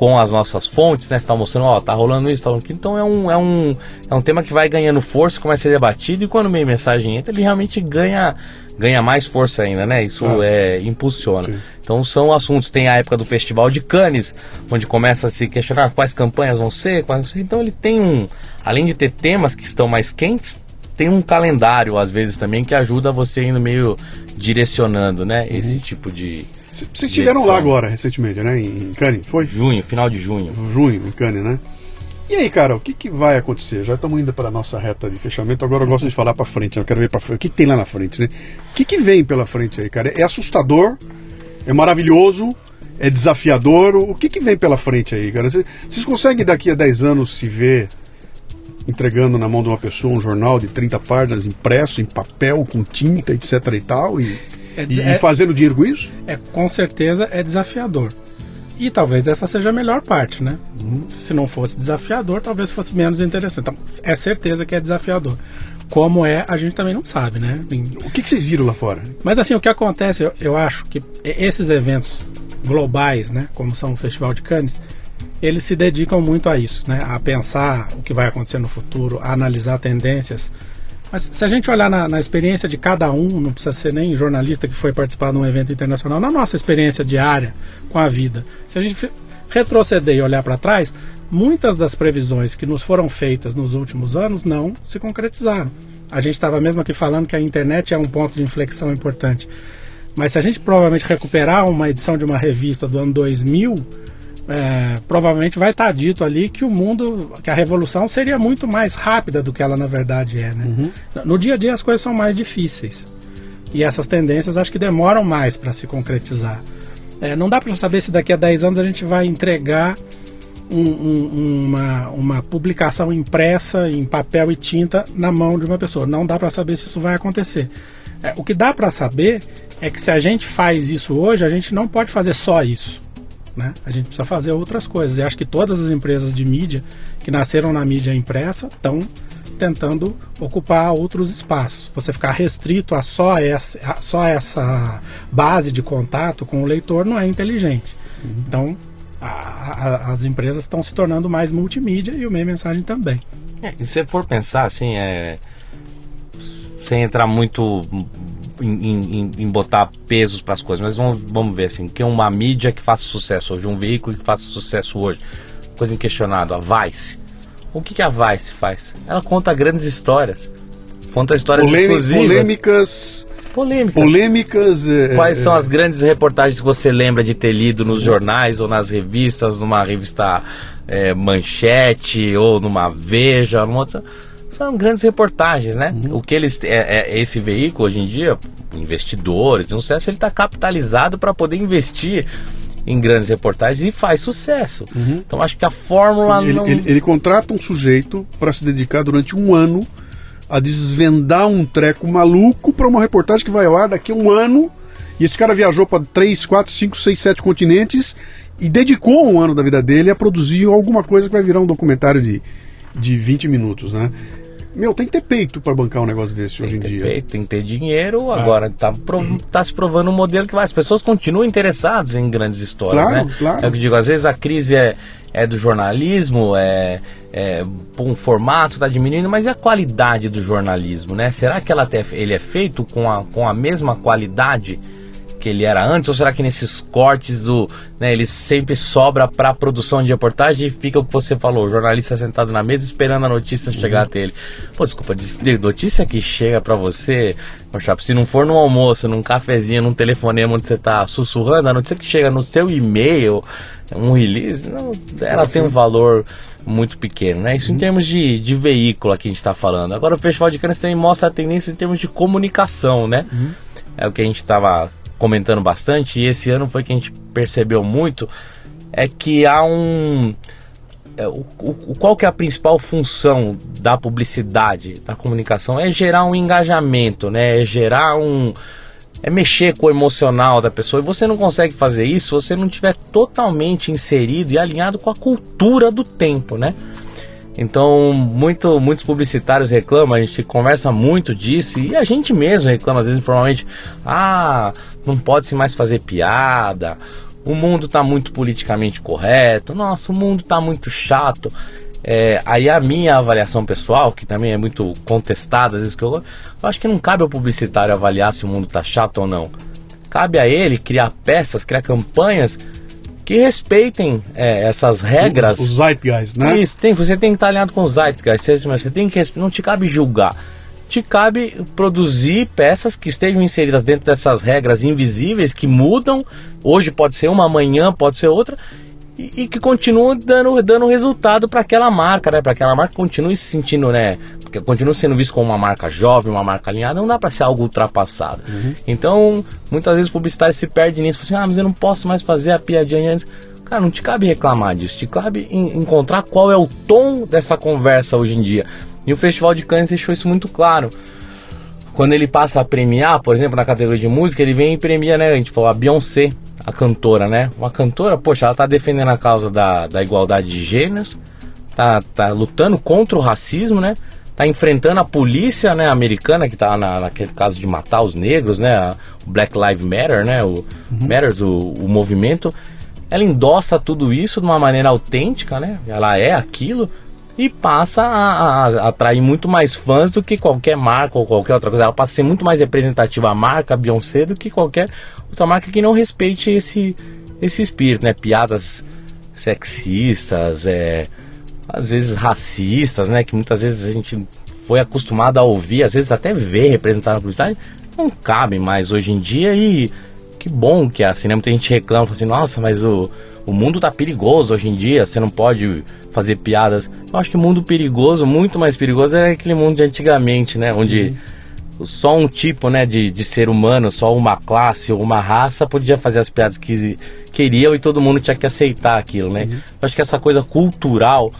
com as nossas fontes, né? Está mostrando, ó, tá rolando isso, tá rolando aquilo. Então é um, é, um, é um tema que vai ganhando força, começa a ser debatido, e quando meio mensagem entra, ele realmente ganha, ganha mais força ainda, né? Isso ah, é, impulsiona. Sim. Então são assuntos, tem a época do Festival de Cannes, onde começa a se questionar quais campanhas vão ser, quais Então ele tem um, além de ter temas que estão mais quentes, tem um calendário às vezes também que ajuda você indo meio direcionando, né? Uhum. Esse tipo de vocês estiveram lá agora, recentemente, né? Em Cannes, foi? Junho, final de junho. Junho, em Cannes, né? E aí, cara, o que, que vai acontecer? Já estamos indo para a nossa reta de fechamento. Agora eu gosto de falar para frente, eu quero ver para frente. O que, que, tem lá na frente, né? O que, que vem pela frente aí, cara? É assustador, é maravilhoso, é desafiador. O que, que vem pela frente aí, cara? Vocês conseguem daqui a 10 anos se ver entregando na mão de uma pessoa um jornal de 30 páginas impresso em papel, com tinta, etc e tal? E é, e, é, fazendo dinheiro com isso? É, com certeza é desafiador. E talvez essa seja a melhor parte, né? Uhum. Se não fosse desafiador, talvez fosse menos interessante. Então, é certeza que é desafiador. Como é, a gente também não sabe, né? O que, que vocês viram lá fora? Mas assim, o que acontece, eu, eu acho que esses eventos globais, né? Como são o Festival de Cannes, eles se dedicam muito a isso, né? A pensar o que vai acontecer no futuro, a analisar tendências mas se a gente olhar na, na, experiência de cada um, não precisa ser nem jornalista que foi participar de um evento internacional, na nossa experiência diária com a vida, se a gente retroceder e olhar para trás, muitas das previsões que nos foram feitas nos últimos anos não se concretizaram. A gente estava mesmo aqui falando que a internet é um ponto de inflexão importante. Mas se a gente provavelmente recuperar uma edição de uma revista do ano 2000, é, provavelmente vai estar dito ali que o mundo, que a revolução seria muito mais rápida do que ela na verdade é. Né? Uhum. No dia a dia as coisas são mais difíceis. E essas tendências acho que demoram mais para se concretizar. É, não dá para saber se daqui a 10 anos a gente vai entregar um, um, uma, uma publicação impressa em papel e tinta na mão de uma pessoa. Não dá para saber se isso vai acontecer. É, o que dá para saber é que se a gente faz isso hoje, a gente não pode fazer só isso. Né? A gente precisa fazer outras coisas. E acho que todas as empresas de mídia que nasceram na mídia impressa estão tentando ocupar outros espaços. Você ficar restrito a só essa, a só essa base de contato com o leitor não é inteligente. Uhum. Então, a, a, as empresas estão se tornando mais multimídia e o meio mensagem também. É, e se for pensar assim, é, sem entrar muito em, em, em botar pesos para as coisas, mas vamos, vamos ver assim, que é uma mídia que faça sucesso hoje, um veículo que faça sucesso hoje, coisa inquestionável, a Vice. O que, que a Vice faz? Ela conta grandes histórias, conta histórias Polêmic, exclusivas. Polêmicas polêmicas. Polêmicas. É, Quais é, são as grandes reportagens que você lembra de ter lido nos jornais ou nas revistas, numa revista é, Manchete ou numa Veja, numa outra são grandes reportagens, né? Uhum. O que eles é, é, esse veículo hoje em dia, investidores, um sucesso, ele está capitalizado para poder investir em grandes reportagens e faz sucesso. Uhum. Então acho que a fórmula ele, não... ele, ele contrata um sujeito para se dedicar durante um ano a desvendar um treco maluco para uma reportagem que vai ao ar daqui a um ano. E esse cara viajou para 3, 4, 5, 6, 7 continentes e dedicou um ano da vida dele a produzir alguma coisa que vai virar um documentário de, de 20 minutos, né? Meu, tem que ter peito para bancar um negócio desse tem hoje em que ter dia. peito, tem que ter dinheiro. Agora tá, prov- tá se provando um modelo que vai. As pessoas continuam interessadas em grandes histórias, Claro, né? claro. É o que eu digo, às vezes a crise é, é do jornalismo, é, é um formato tá diminuindo, mas e a qualidade do jornalismo, né? Será que ela até, ele é feito com a, com a mesma qualidade que ele era antes? Ou será que nesses cortes o, né, ele sempre sobra para produção de reportagem e fica o que você falou, o jornalista sentado na mesa esperando a notícia chegar até ele? Pô, desculpa, notícia que chega para você, chapa, se não for num almoço, num cafezinho, num telefonema onde você tá sussurrando, a notícia que chega no seu e-mail, um release, não, ela tem um valor muito pequeno, né? Isso em termos de, de veículo aqui a gente está falando. Agora o Festival de Cannes também mostra a tendência em termos de comunicação, né? É o que a gente estava comentando bastante e esse ano foi que a gente percebeu muito é que há um é, o, o- qual que é a principal função da publicidade, da comunicação? É gerar um engajamento, né? É gerar um. É mexer com o emocional da pessoa. E você não consegue fazer isso se você não estiver totalmente inserido e alinhado com a cultura do tempo, né? Então, muito, muitos publicitários reclamam, a gente conversa muito disso e a gente mesmo reclama, às vezes informalmente: ah, não pode se mais fazer piada, o mundo está muito politicamente correto, nossa, o mundo está muito chato. É, aí a minha avaliação pessoal, que também é muito contestada, às vezes que eu, eu acho que não cabe ao publicitário avaliar se o mundo está chato ou não. Cabe a ele criar peças, criar campanhas que respeitem é, essas regras. Os, os zeitgeist, né? Isso, tem, você tem que estar alinhado com os zeitgeist, você, você tem que não te cabe julgar. Te cabe produzir peças que estejam inseridas dentro dessas regras invisíveis que mudam. Hoje pode ser uma, amanhã pode ser outra. E, e que continuam dando, dando resultado para aquela marca, né? Para aquela marca continue se sentindo, né? Porque continua sendo visto como uma marca jovem, uma marca alinhada, não dá para ser algo ultrapassado. Então, muitas vezes o publicitário se perde nisso, assim, ah, mas eu não posso mais fazer a piadinha antes. Cara, não te cabe reclamar disso, te cabe en- encontrar qual é o tom dessa conversa hoje em dia. E o Festival de Cannes deixou isso muito claro. Quando ele passa a premiar, por exemplo, na categoria de música, ele vem e premia, né? A gente falou a Beyoncé, a cantora, né? Uma cantora, poxa, ela tá defendendo a causa da, da igualdade de gêneros, tá, tá lutando contra o racismo, né? Tá enfrentando a polícia, né, americana, que tá na, naquele caso de matar os negros, né? O Black Lives Matter, né? O Matters, o, o movimento. Ela endossa tudo isso de uma maneira autêntica, né? Ela é aquilo e passa a, a- atrair muito mais fãs do que qualquer marca ou qualquer outra coisa. Ela passa a ser muito mais representativa a marca, a Beyoncé, do que qualquer outra marca que não respeite esse, esse espírito, né? Piadas sexistas, é, às vezes racistas, né? Que muitas vezes a gente foi acostumado a ouvir, às vezes até ver representar na publicidade, não cabe mais hoje em dia e que bom que é assim, né? Muita gente reclama, fala assim, nossa, mas o, o mundo tá perigoso hoje em dia, você não pode fazer piadas. Eu acho que o mundo perigoso, muito mais perigoso, era aquele mundo de antigamente, né? Onde só um tipo né, de, de ser humano, só uma classe ou uma raça podia fazer as piadas que queriam e todo mundo tinha que aceitar aquilo, né? Eu acho que essa coisa cultural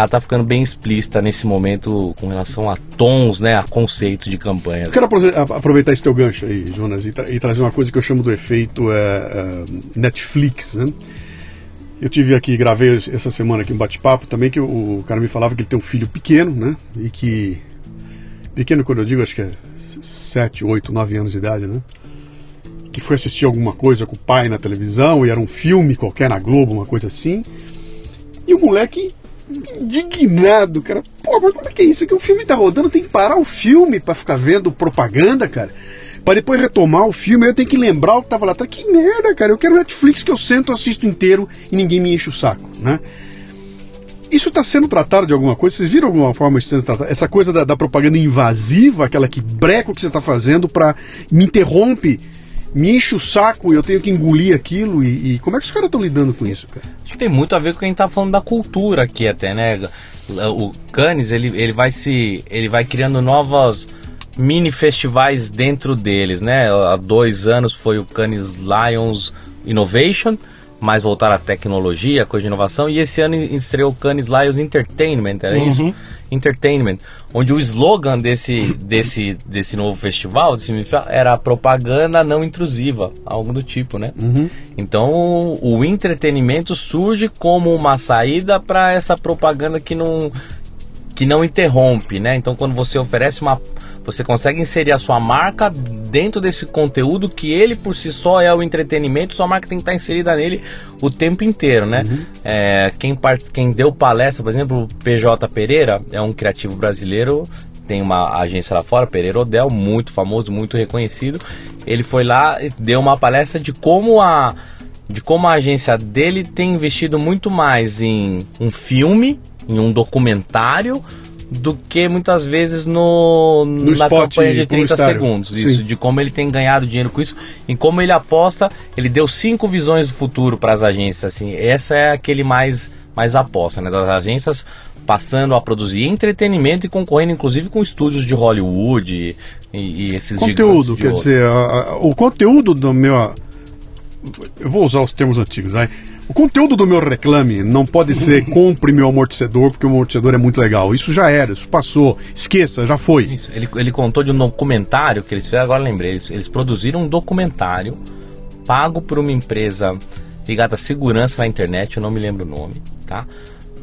ela tá ficando bem explícita nesse momento com relação a tons, né, a conceitos de campanhas. Eu quero aproveitar esse teu gancho aí, Jonas, e, tra- e trazer uma coisa que eu chamo do efeito é, é, Netflix, né? Eu tive aqui, gravei essa semana aqui um bate-papo também, que o, o cara me falava que ele tem um filho pequeno, né? E que. Pequeno, quando eu digo, acho que é 7, 8, 9 anos de idade, né? Que foi assistir alguma coisa com o pai na televisão, e era um filme qualquer na Globo, uma coisa assim. E o moleque indignado, cara. Pô, mas como é que é isso? É que o filme tá rodando, tem que parar o filme pra ficar vendo propaganda, cara. Pra depois retomar o filme, aí eu tenho que lembrar o que tava lá atrás. Que merda, cara. Eu quero Netflix que eu sento, assisto inteiro e ninguém me enche o saco, né? Isso está sendo tratado de alguma coisa? Vocês viram alguma forma de sendo tratado? Essa coisa da, da propaganda invasiva, aquela que breca o que você está fazendo para me interrompe, me enche o saco e eu tenho que engolir aquilo. E, e como é que os caras estão lidando com isso, cara? Acho que tem muito a ver com o que a gente tá falando da cultura aqui até, né? O Cannes, ele, ele vai se. ele vai criando novos mini festivais dentro deles, né? Há dois anos foi o Cannes Lions Innovation, mais voltar à tecnologia, coisa de inovação, e esse ano estreou o Cannes Lions Entertainment, era isso? Entertainment, onde o slogan desse, desse, desse novo festival desse era propaganda não intrusiva, algo do tipo, né? Então o, o entretenimento surge como uma saída para essa propaganda que não que não interrompe, né? Então quando você oferece uma você consegue inserir a sua marca dentro desse conteúdo que ele por si só é o entretenimento, sua marca tem que estar inserida nele o tempo inteiro, né? Uhum. É, quem, part... quem deu palestra, por exemplo, o PJ Pereira, é um criativo brasileiro, tem uma agência lá fora, Pereira Odel, muito famoso, muito reconhecido. Ele foi lá e deu uma palestra de como a de como a agência dele tem investido muito mais em um filme, em um documentário, do que muitas vezes no, no na spot campanha de 30 segundos. Isso, Sim. de como ele tem ganhado dinheiro com isso, em como ele aposta, ele deu cinco visões do futuro para as agências. Assim, essa é aquele mais, mais aposta, né? Das agências passando a produzir entretenimento e concorrendo inclusive com estúdios de Hollywood e, e esses conteúdo, quer dizer, a, a, o conteúdo do meu eu vou usar os termos antigos, vai. O conteúdo do meu reclame não pode ser compre meu amortecedor, porque o amortecedor é muito legal. Isso já era, isso passou. Esqueça, já foi. Isso. Ele, ele contou de um documentário que eles fizeram, agora lembrei. Eles, eles produziram um documentário pago por uma empresa ligada à segurança na internet, eu não me lembro o nome, tá?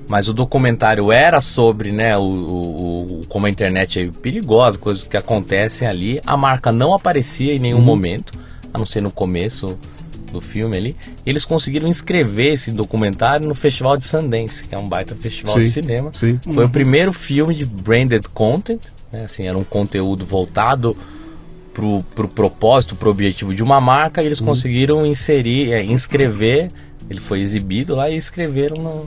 Mas o documentário era sobre né, o, o, o como a internet é perigosa, coisas que acontecem ali. A marca não aparecia em nenhum uhum. momento, a não ser no começo do filme ali, eles conseguiram inscrever esse documentário no Festival de Sundance, que é um baita festival sim, de cinema. Sim. Foi uhum. o primeiro filme de branded content, né? assim, era um conteúdo voltado pro, pro propósito, pro objetivo de uma marca, e eles uhum. conseguiram inserir, é, inscrever, ele foi exibido lá e escreveram no,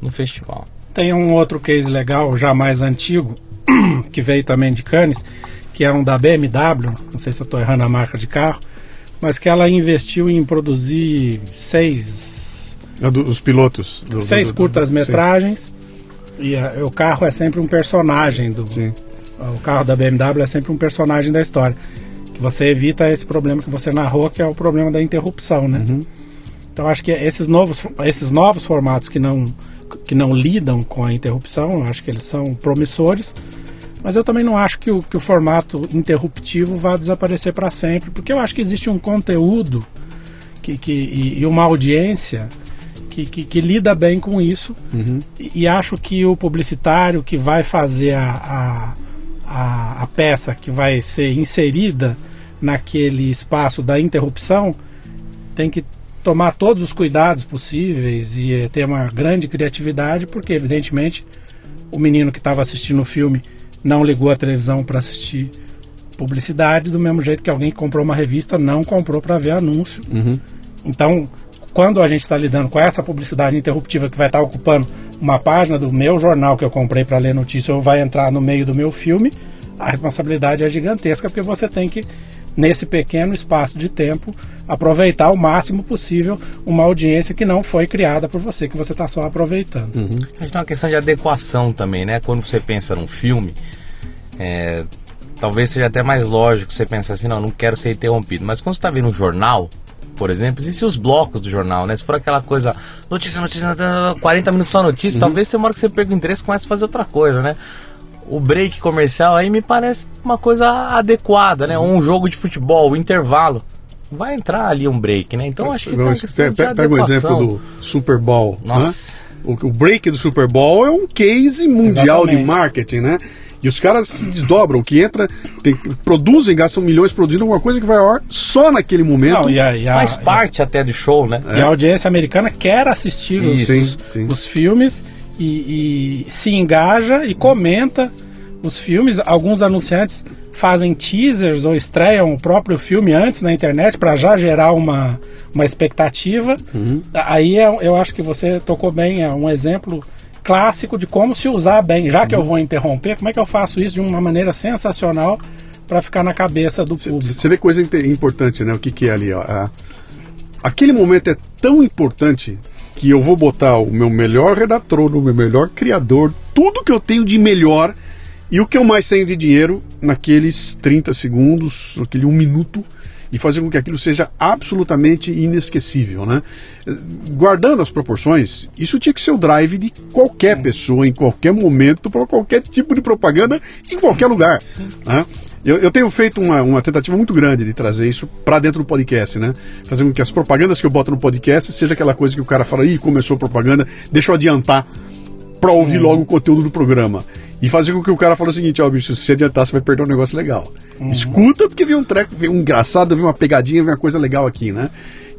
no festival. Tem um outro case legal, já mais antigo, que veio também de Cannes, que é um da BMW, não sei se eu estou errando a marca de carro, mas que ela investiu em produzir seis. É os pilotos. Do, seis curtas-metragens. E a, o carro é sempre um personagem do. Sim. O carro da BMW é sempre um personagem da história. Que você evita esse problema que você narrou, que é o problema da interrupção, né? Uhum. Então acho que esses novos, esses novos formatos que não, que não lidam com a interrupção, acho que eles são promissores mas eu também não acho que o, que o formato interruptivo vá desaparecer para sempre, porque eu acho que existe um conteúdo que, que, e, e uma audiência que, que, que, lida bem com isso. Uhum. E, e, acho que o publicitário que vai fazer a, a, a, a, peça que vai ser inserida naquele espaço da interrupção tem que tomar todos os cuidados possíveis e ter uma grande criatividade, porque evidentemente o menino que estava assistindo o filme não ligou a televisão para assistir publicidade, do mesmo jeito que alguém que comprou uma revista não comprou para ver anúncio. Uhum. Então, quando a gente está lidando com essa publicidade interruptiva que vai estar tá ocupando uma página do meu jornal que eu comprei para ler notícia ou vai entrar no meio do meu filme, a responsabilidade é gigantesca porque você tem que nesse pequeno espaço de tempo aproveitar o máximo possível uma audiência que não foi criada por você, que você está só aproveitando. Uhum. A gente tem uma questão de adequação também, né? Quando você pensa num filme, é, talvez seja até mais lógico você pensar assim, não, não quero ser interrompido. Mas quando você está vendo um jornal, por exemplo, existem os blocos do jornal, né? Se for aquela coisa, notícia, notícia, 40 minutos só notícia, uhum. talvez tem uma hora que você perca o interesse e comece a fazer outra coisa, né? O break comercial aí me parece uma coisa adequada, né? Uhum. Um jogo de futebol, o intervalo. Vai entrar ali um break, né? Então acho que Não, tem pega, pega o exemplo do Super Bowl. Né? Nossa. Né? O, o break do Super Bowl é um case mundial Exatamente. de marketing, né? E os caras se desdobram, que entra, tem, produzem, gastam milhões produzindo alguma coisa que vai ao ar só naquele momento. Não, e a, e a, Faz parte até do show, né? É. E a audiência americana quer assistir os, sim, sim. os filmes e, e, se engaja e comenta os filmes. Alguns anunciantes fazem teasers ou estreiam o próprio filme antes na internet para já gerar uma, uma expectativa. Uhum. Aí é, eu acho que você tocou bem, é um exemplo clássico de como se usar bem. Já que eu vou interromper, como é que eu faço isso de uma maneira sensacional para ficar na cabeça do público? Você vê coisa importante, né? O que, que é ali? Ó, aquele momento é tão importante que eu vou botar o meu melhor redator, o meu melhor criador, tudo que eu tenho de melhor e o que eu mais tenho de dinheiro naqueles 30 segundos, aquele um minuto e fazer com que aquilo seja absolutamente inesquecível, né? Guardando as proporções, isso tinha que ser o drive de qualquer pessoa, em qualquer momento, para qualquer tipo de propaganda, em qualquer lugar. Né? Eu, eu, tenho feito uma, uma, tentativa muito grande de trazer isso para dentro do podcast, né? Fazer com que as propagandas que eu boto no podcast seja aquela coisa que o cara fala, ih, começou a propaganda, deixa eu adiantar para ouvir logo o conteúdo do programa. e fazer com que o cara fale o seguinte, ó, bicho, se você adiantar, você vai perder um negócio legal. Uhum. Escuta, porque vem um treco, vem um engraçado, vem uma pegadinha, vem uma coisa legal aqui, né?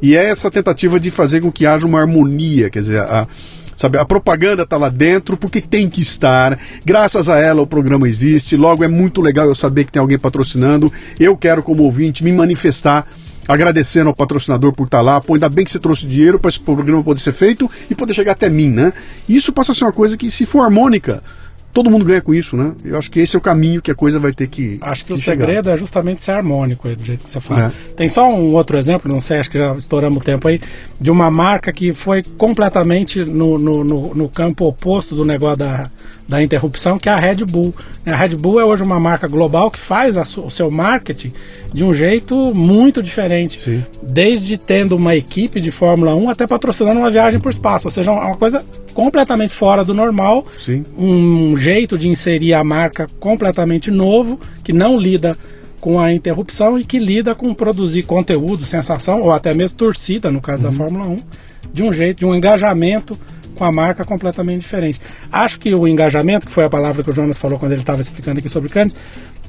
E é essa tentativa de fazer com que haja uma harmonia, quer dizer, a, sabe, a propaganda está lá dentro porque tem que estar. Graças a ela o programa existe. Logo é muito legal eu saber que tem alguém patrocinando. Eu quero como ouvinte me manifestar agradecendo ao patrocinador por estar tá lá. Pô, ainda bem que você trouxe dinheiro para esse programa poder ser feito e poder chegar até mim, né? Isso passa a ser uma coisa que, se for harmônica, todo mundo ganha com isso, né? Eu acho que esse é o caminho que a coisa vai ter que. Acho que, que o chegar. segredo é justamente ser harmônico, aí, do jeito que você fala. É. Tem só um outro exemplo, não sei, acho que já estouramos o tempo aí, de uma marca que foi completamente no, no, no, no campo oposto do negócio da da interrupção, que é a Red Bull. A Red Bull é hoje uma marca global que faz o seu marketing de um jeito muito diferente. Sim. Desde tendo uma equipe de Fórmula 1 até patrocinando uma viagem por espaço. Ou seja, uma coisa completamente fora do normal. Sim. Um jeito de inserir a marca completamente novo, que não lida com a interrupção e que lida com produzir conteúdo, sensação ou até mesmo torcida, no caso uhum. da Fórmula 1, de um jeito, de um engajamento com a marca completamente diferente. Acho que o engajamento, que foi a palavra que o Jonas falou quando ele estava explicando aqui sobre Cannes,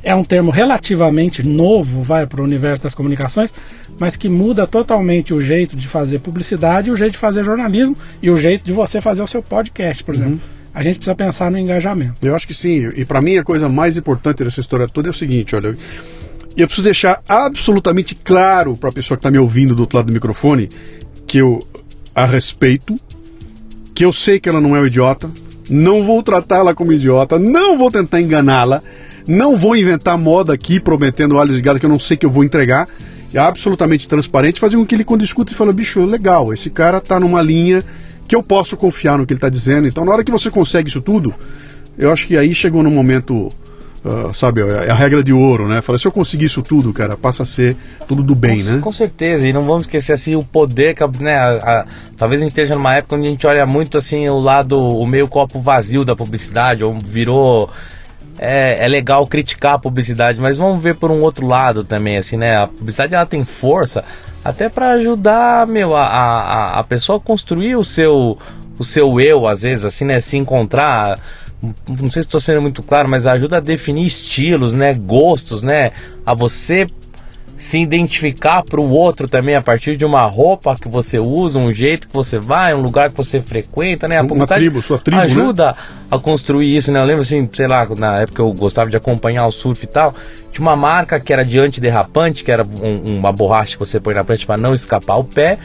é um termo relativamente novo, vai para o universo das comunicações, mas que muda totalmente o jeito de fazer publicidade, o jeito de fazer jornalismo e o jeito de você fazer o seu podcast, por exemplo. Uhum. A gente precisa pensar no engajamento. Eu acho que sim. E para mim a coisa mais importante dessa história toda é o seguinte, olha, eu preciso deixar absolutamente claro para a pessoa que está me ouvindo do outro lado do microfone que eu a respeito, que eu sei que ela não é um idiota, não vou tratá-la como idiota, não vou tentar enganá-la, não vou inventar moda aqui prometendo olhos de gado que eu não sei que eu vou entregar. É absolutamente transparente, fazer com que ele, quando escuta, e fala: bicho, legal, esse cara tá numa linha que eu posso confiar no que ele está dizendo. Então, na hora que você consegue isso tudo, eu acho que aí chegou no momento Uh, sabe, é a regra de ouro, né? Fala, se eu conseguir isso tudo, cara, passa a ser tudo do bem, com, né? Com certeza, e não vamos esquecer assim o poder que, né, a, a, talvez a gente esteja numa época onde a gente olha muito assim o lado, o meio copo vazio da publicidade, ou virou é, é legal criticar a publicidade, mas vamos ver por um outro lado também, assim, né? A publicidade ela tem força até para ajudar, meu, a, a, a pessoa a construir o seu o seu eu, às vezes, assim, né? Se encontrar não sei se estou sendo muito claro, mas ajuda a definir estilos, né, gostos, né, a você se identificar para o outro também a partir de uma roupa que você usa, um jeito que você vai, um lugar que você frequenta, né? A uma tribo, sua tribo, né? ajuda né? a construir isso, né? Eu lembro assim, sei lá, na época eu gostava de acompanhar o surf e tal, tinha uma marca que era de antiderrapante, que era um, uma borracha que você põe na frente para não escapar o pé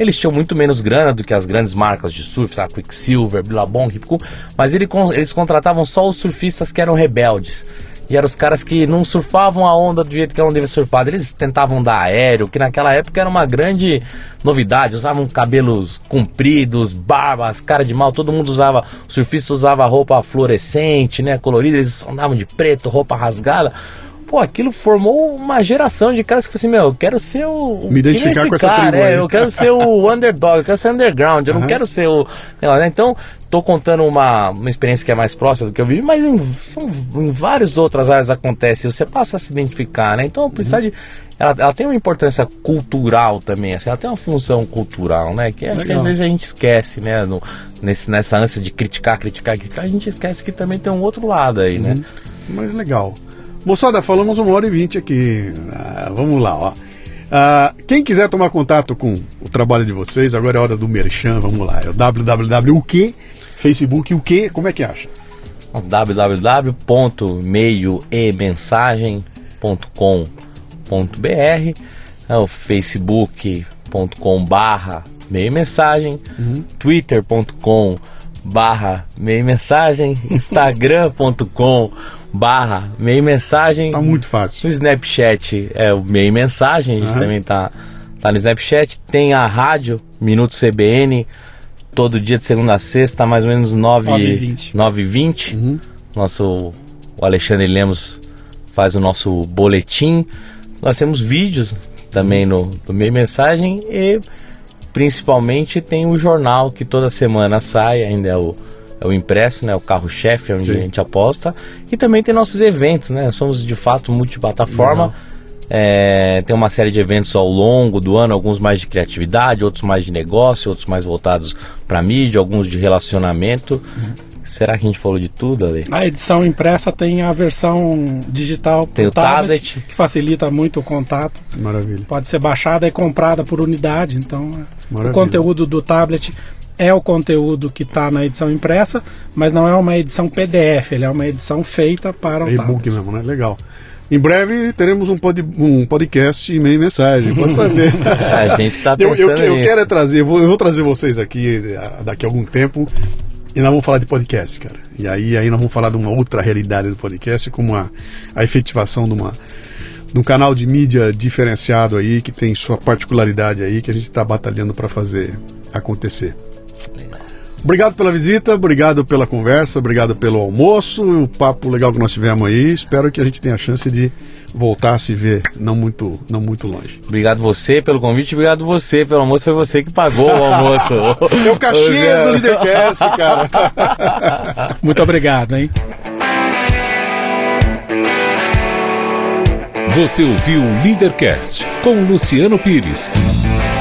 eles tinham muito menos grana do que as grandes marcas de surf, tá? Quicksilver, Billabong, Hipcool, mas ele, eles contratavam só os surfistas que eram rebeldes. E eram os caras que não surfavam a onda do jeito que ela devia surfar. Eles tentavam dar aéreo, que naquela época era uma grande novidade. Usavam cabelos compridos, barbas, cara de mal. Todo mundo usava. O surfista usava roupa fluorescente, né? Colorida. Eles andavam de preto, roupa rasgada pô, aquilo formou uma geração de caras que falaram assim, meu, eu quero ser o. Me identificar é com essa cara, é, eu quero ser o underdog, eu quero ser underground, eu uhum. não quero ser o. Né, então, tô contando uma, uma experiência que é mais próxima do que eu vivi, mas em, são, em várias outras áreas acontece, você passa a se identificar, né? Então, precisa uhum. de. Ela, ela, tem uma importância cultural também, assim, ela tem uma função cultural, né? Que, que às vezes a gente esquece, né? No, nesse, nessa ânsia de criticar, criticar, criticar, a gente esquece que também tem um outro lado aí, né? uhum. né? Mas legal. Moçada, falamos uma hora e vinte aqui. Ah, vamos lá, ó. Ah, quem quiser tomar contato com o trabalho de vocês, agora é hora do Merchan, vamos lá. É o www o que? Facebook o que? Como é que acha? www.meioemensagem.com.br é o facebook.com barra meio mensagem uhum. twitter.com barra meio mensagem instagram.com barra meio mensagem. Tá muito fácil. No Snapchat é o meio mensagem, a gente uhum. também tá, tá no Snapchat. Tem a rádio, Minuto CBN, todo dia de segunda a sexta, mais ou menos 9h20. 9h20. Uhum. Nosso, o Alexandre Lemos faz o nosso boletim. Nós temos vídeos também no, no meio mensagem e principalmente tem o jornal que toda semana sai, ainda é o é o impresso, né? O carro-chefe, é onde Sim. a gente aposta. E também tem nossos eventos, né? Somos de fato multiplataforma. É, tem uma série de eventos ao longo do ano, alguns mais de criatividade, outros mais de negócio, outros mais voltados para mídia, alguns de relacionamento. Uhum. Será que a gente falou de tudo, Ale? A edição impressa tem a versão digital tem o tablet, tablet, que facilita muito o contato. Maravilha. Pode ser baixada e comprada por unidade. Então, Maravilha. o conteúdo do tablet é o conteúdo que está na edição impressa, mas não é uma edição PDF, ele é uma edição feita para o é e-book mesmo, né? Legal. Em breve teremos um, pod, um podcast e meio mensagem, pode saber. a gente está pensando Eu, eu, eu quero é trazer, eu vou, eu vou, trazer vocês aqui eh, daqui a algum tempo e nós vamos falar de podcast, cara. E aí, aí nós vamos falar de uma outra realidade do podcast, como a, a efetivação de uma de um canal de mídia diferenciado aí, que tem sua particularidade aí, que a gente está batalhando para fazer acontecer. Obrigado pela visita, obrigado pela conversa, obrigado pelo almoço e o papo legal que nós tivemos aí. Espero que a gente tenha a chance de voltar a se ver não muito, não muito longe. Obrigado você pelo convite, obrigado você pelo almoço. Foi você que pagou o almoço. é o cachê do Lidercast, cara. muito obrigado, hein? Você ouviu o Leadercast com Luciano Pires.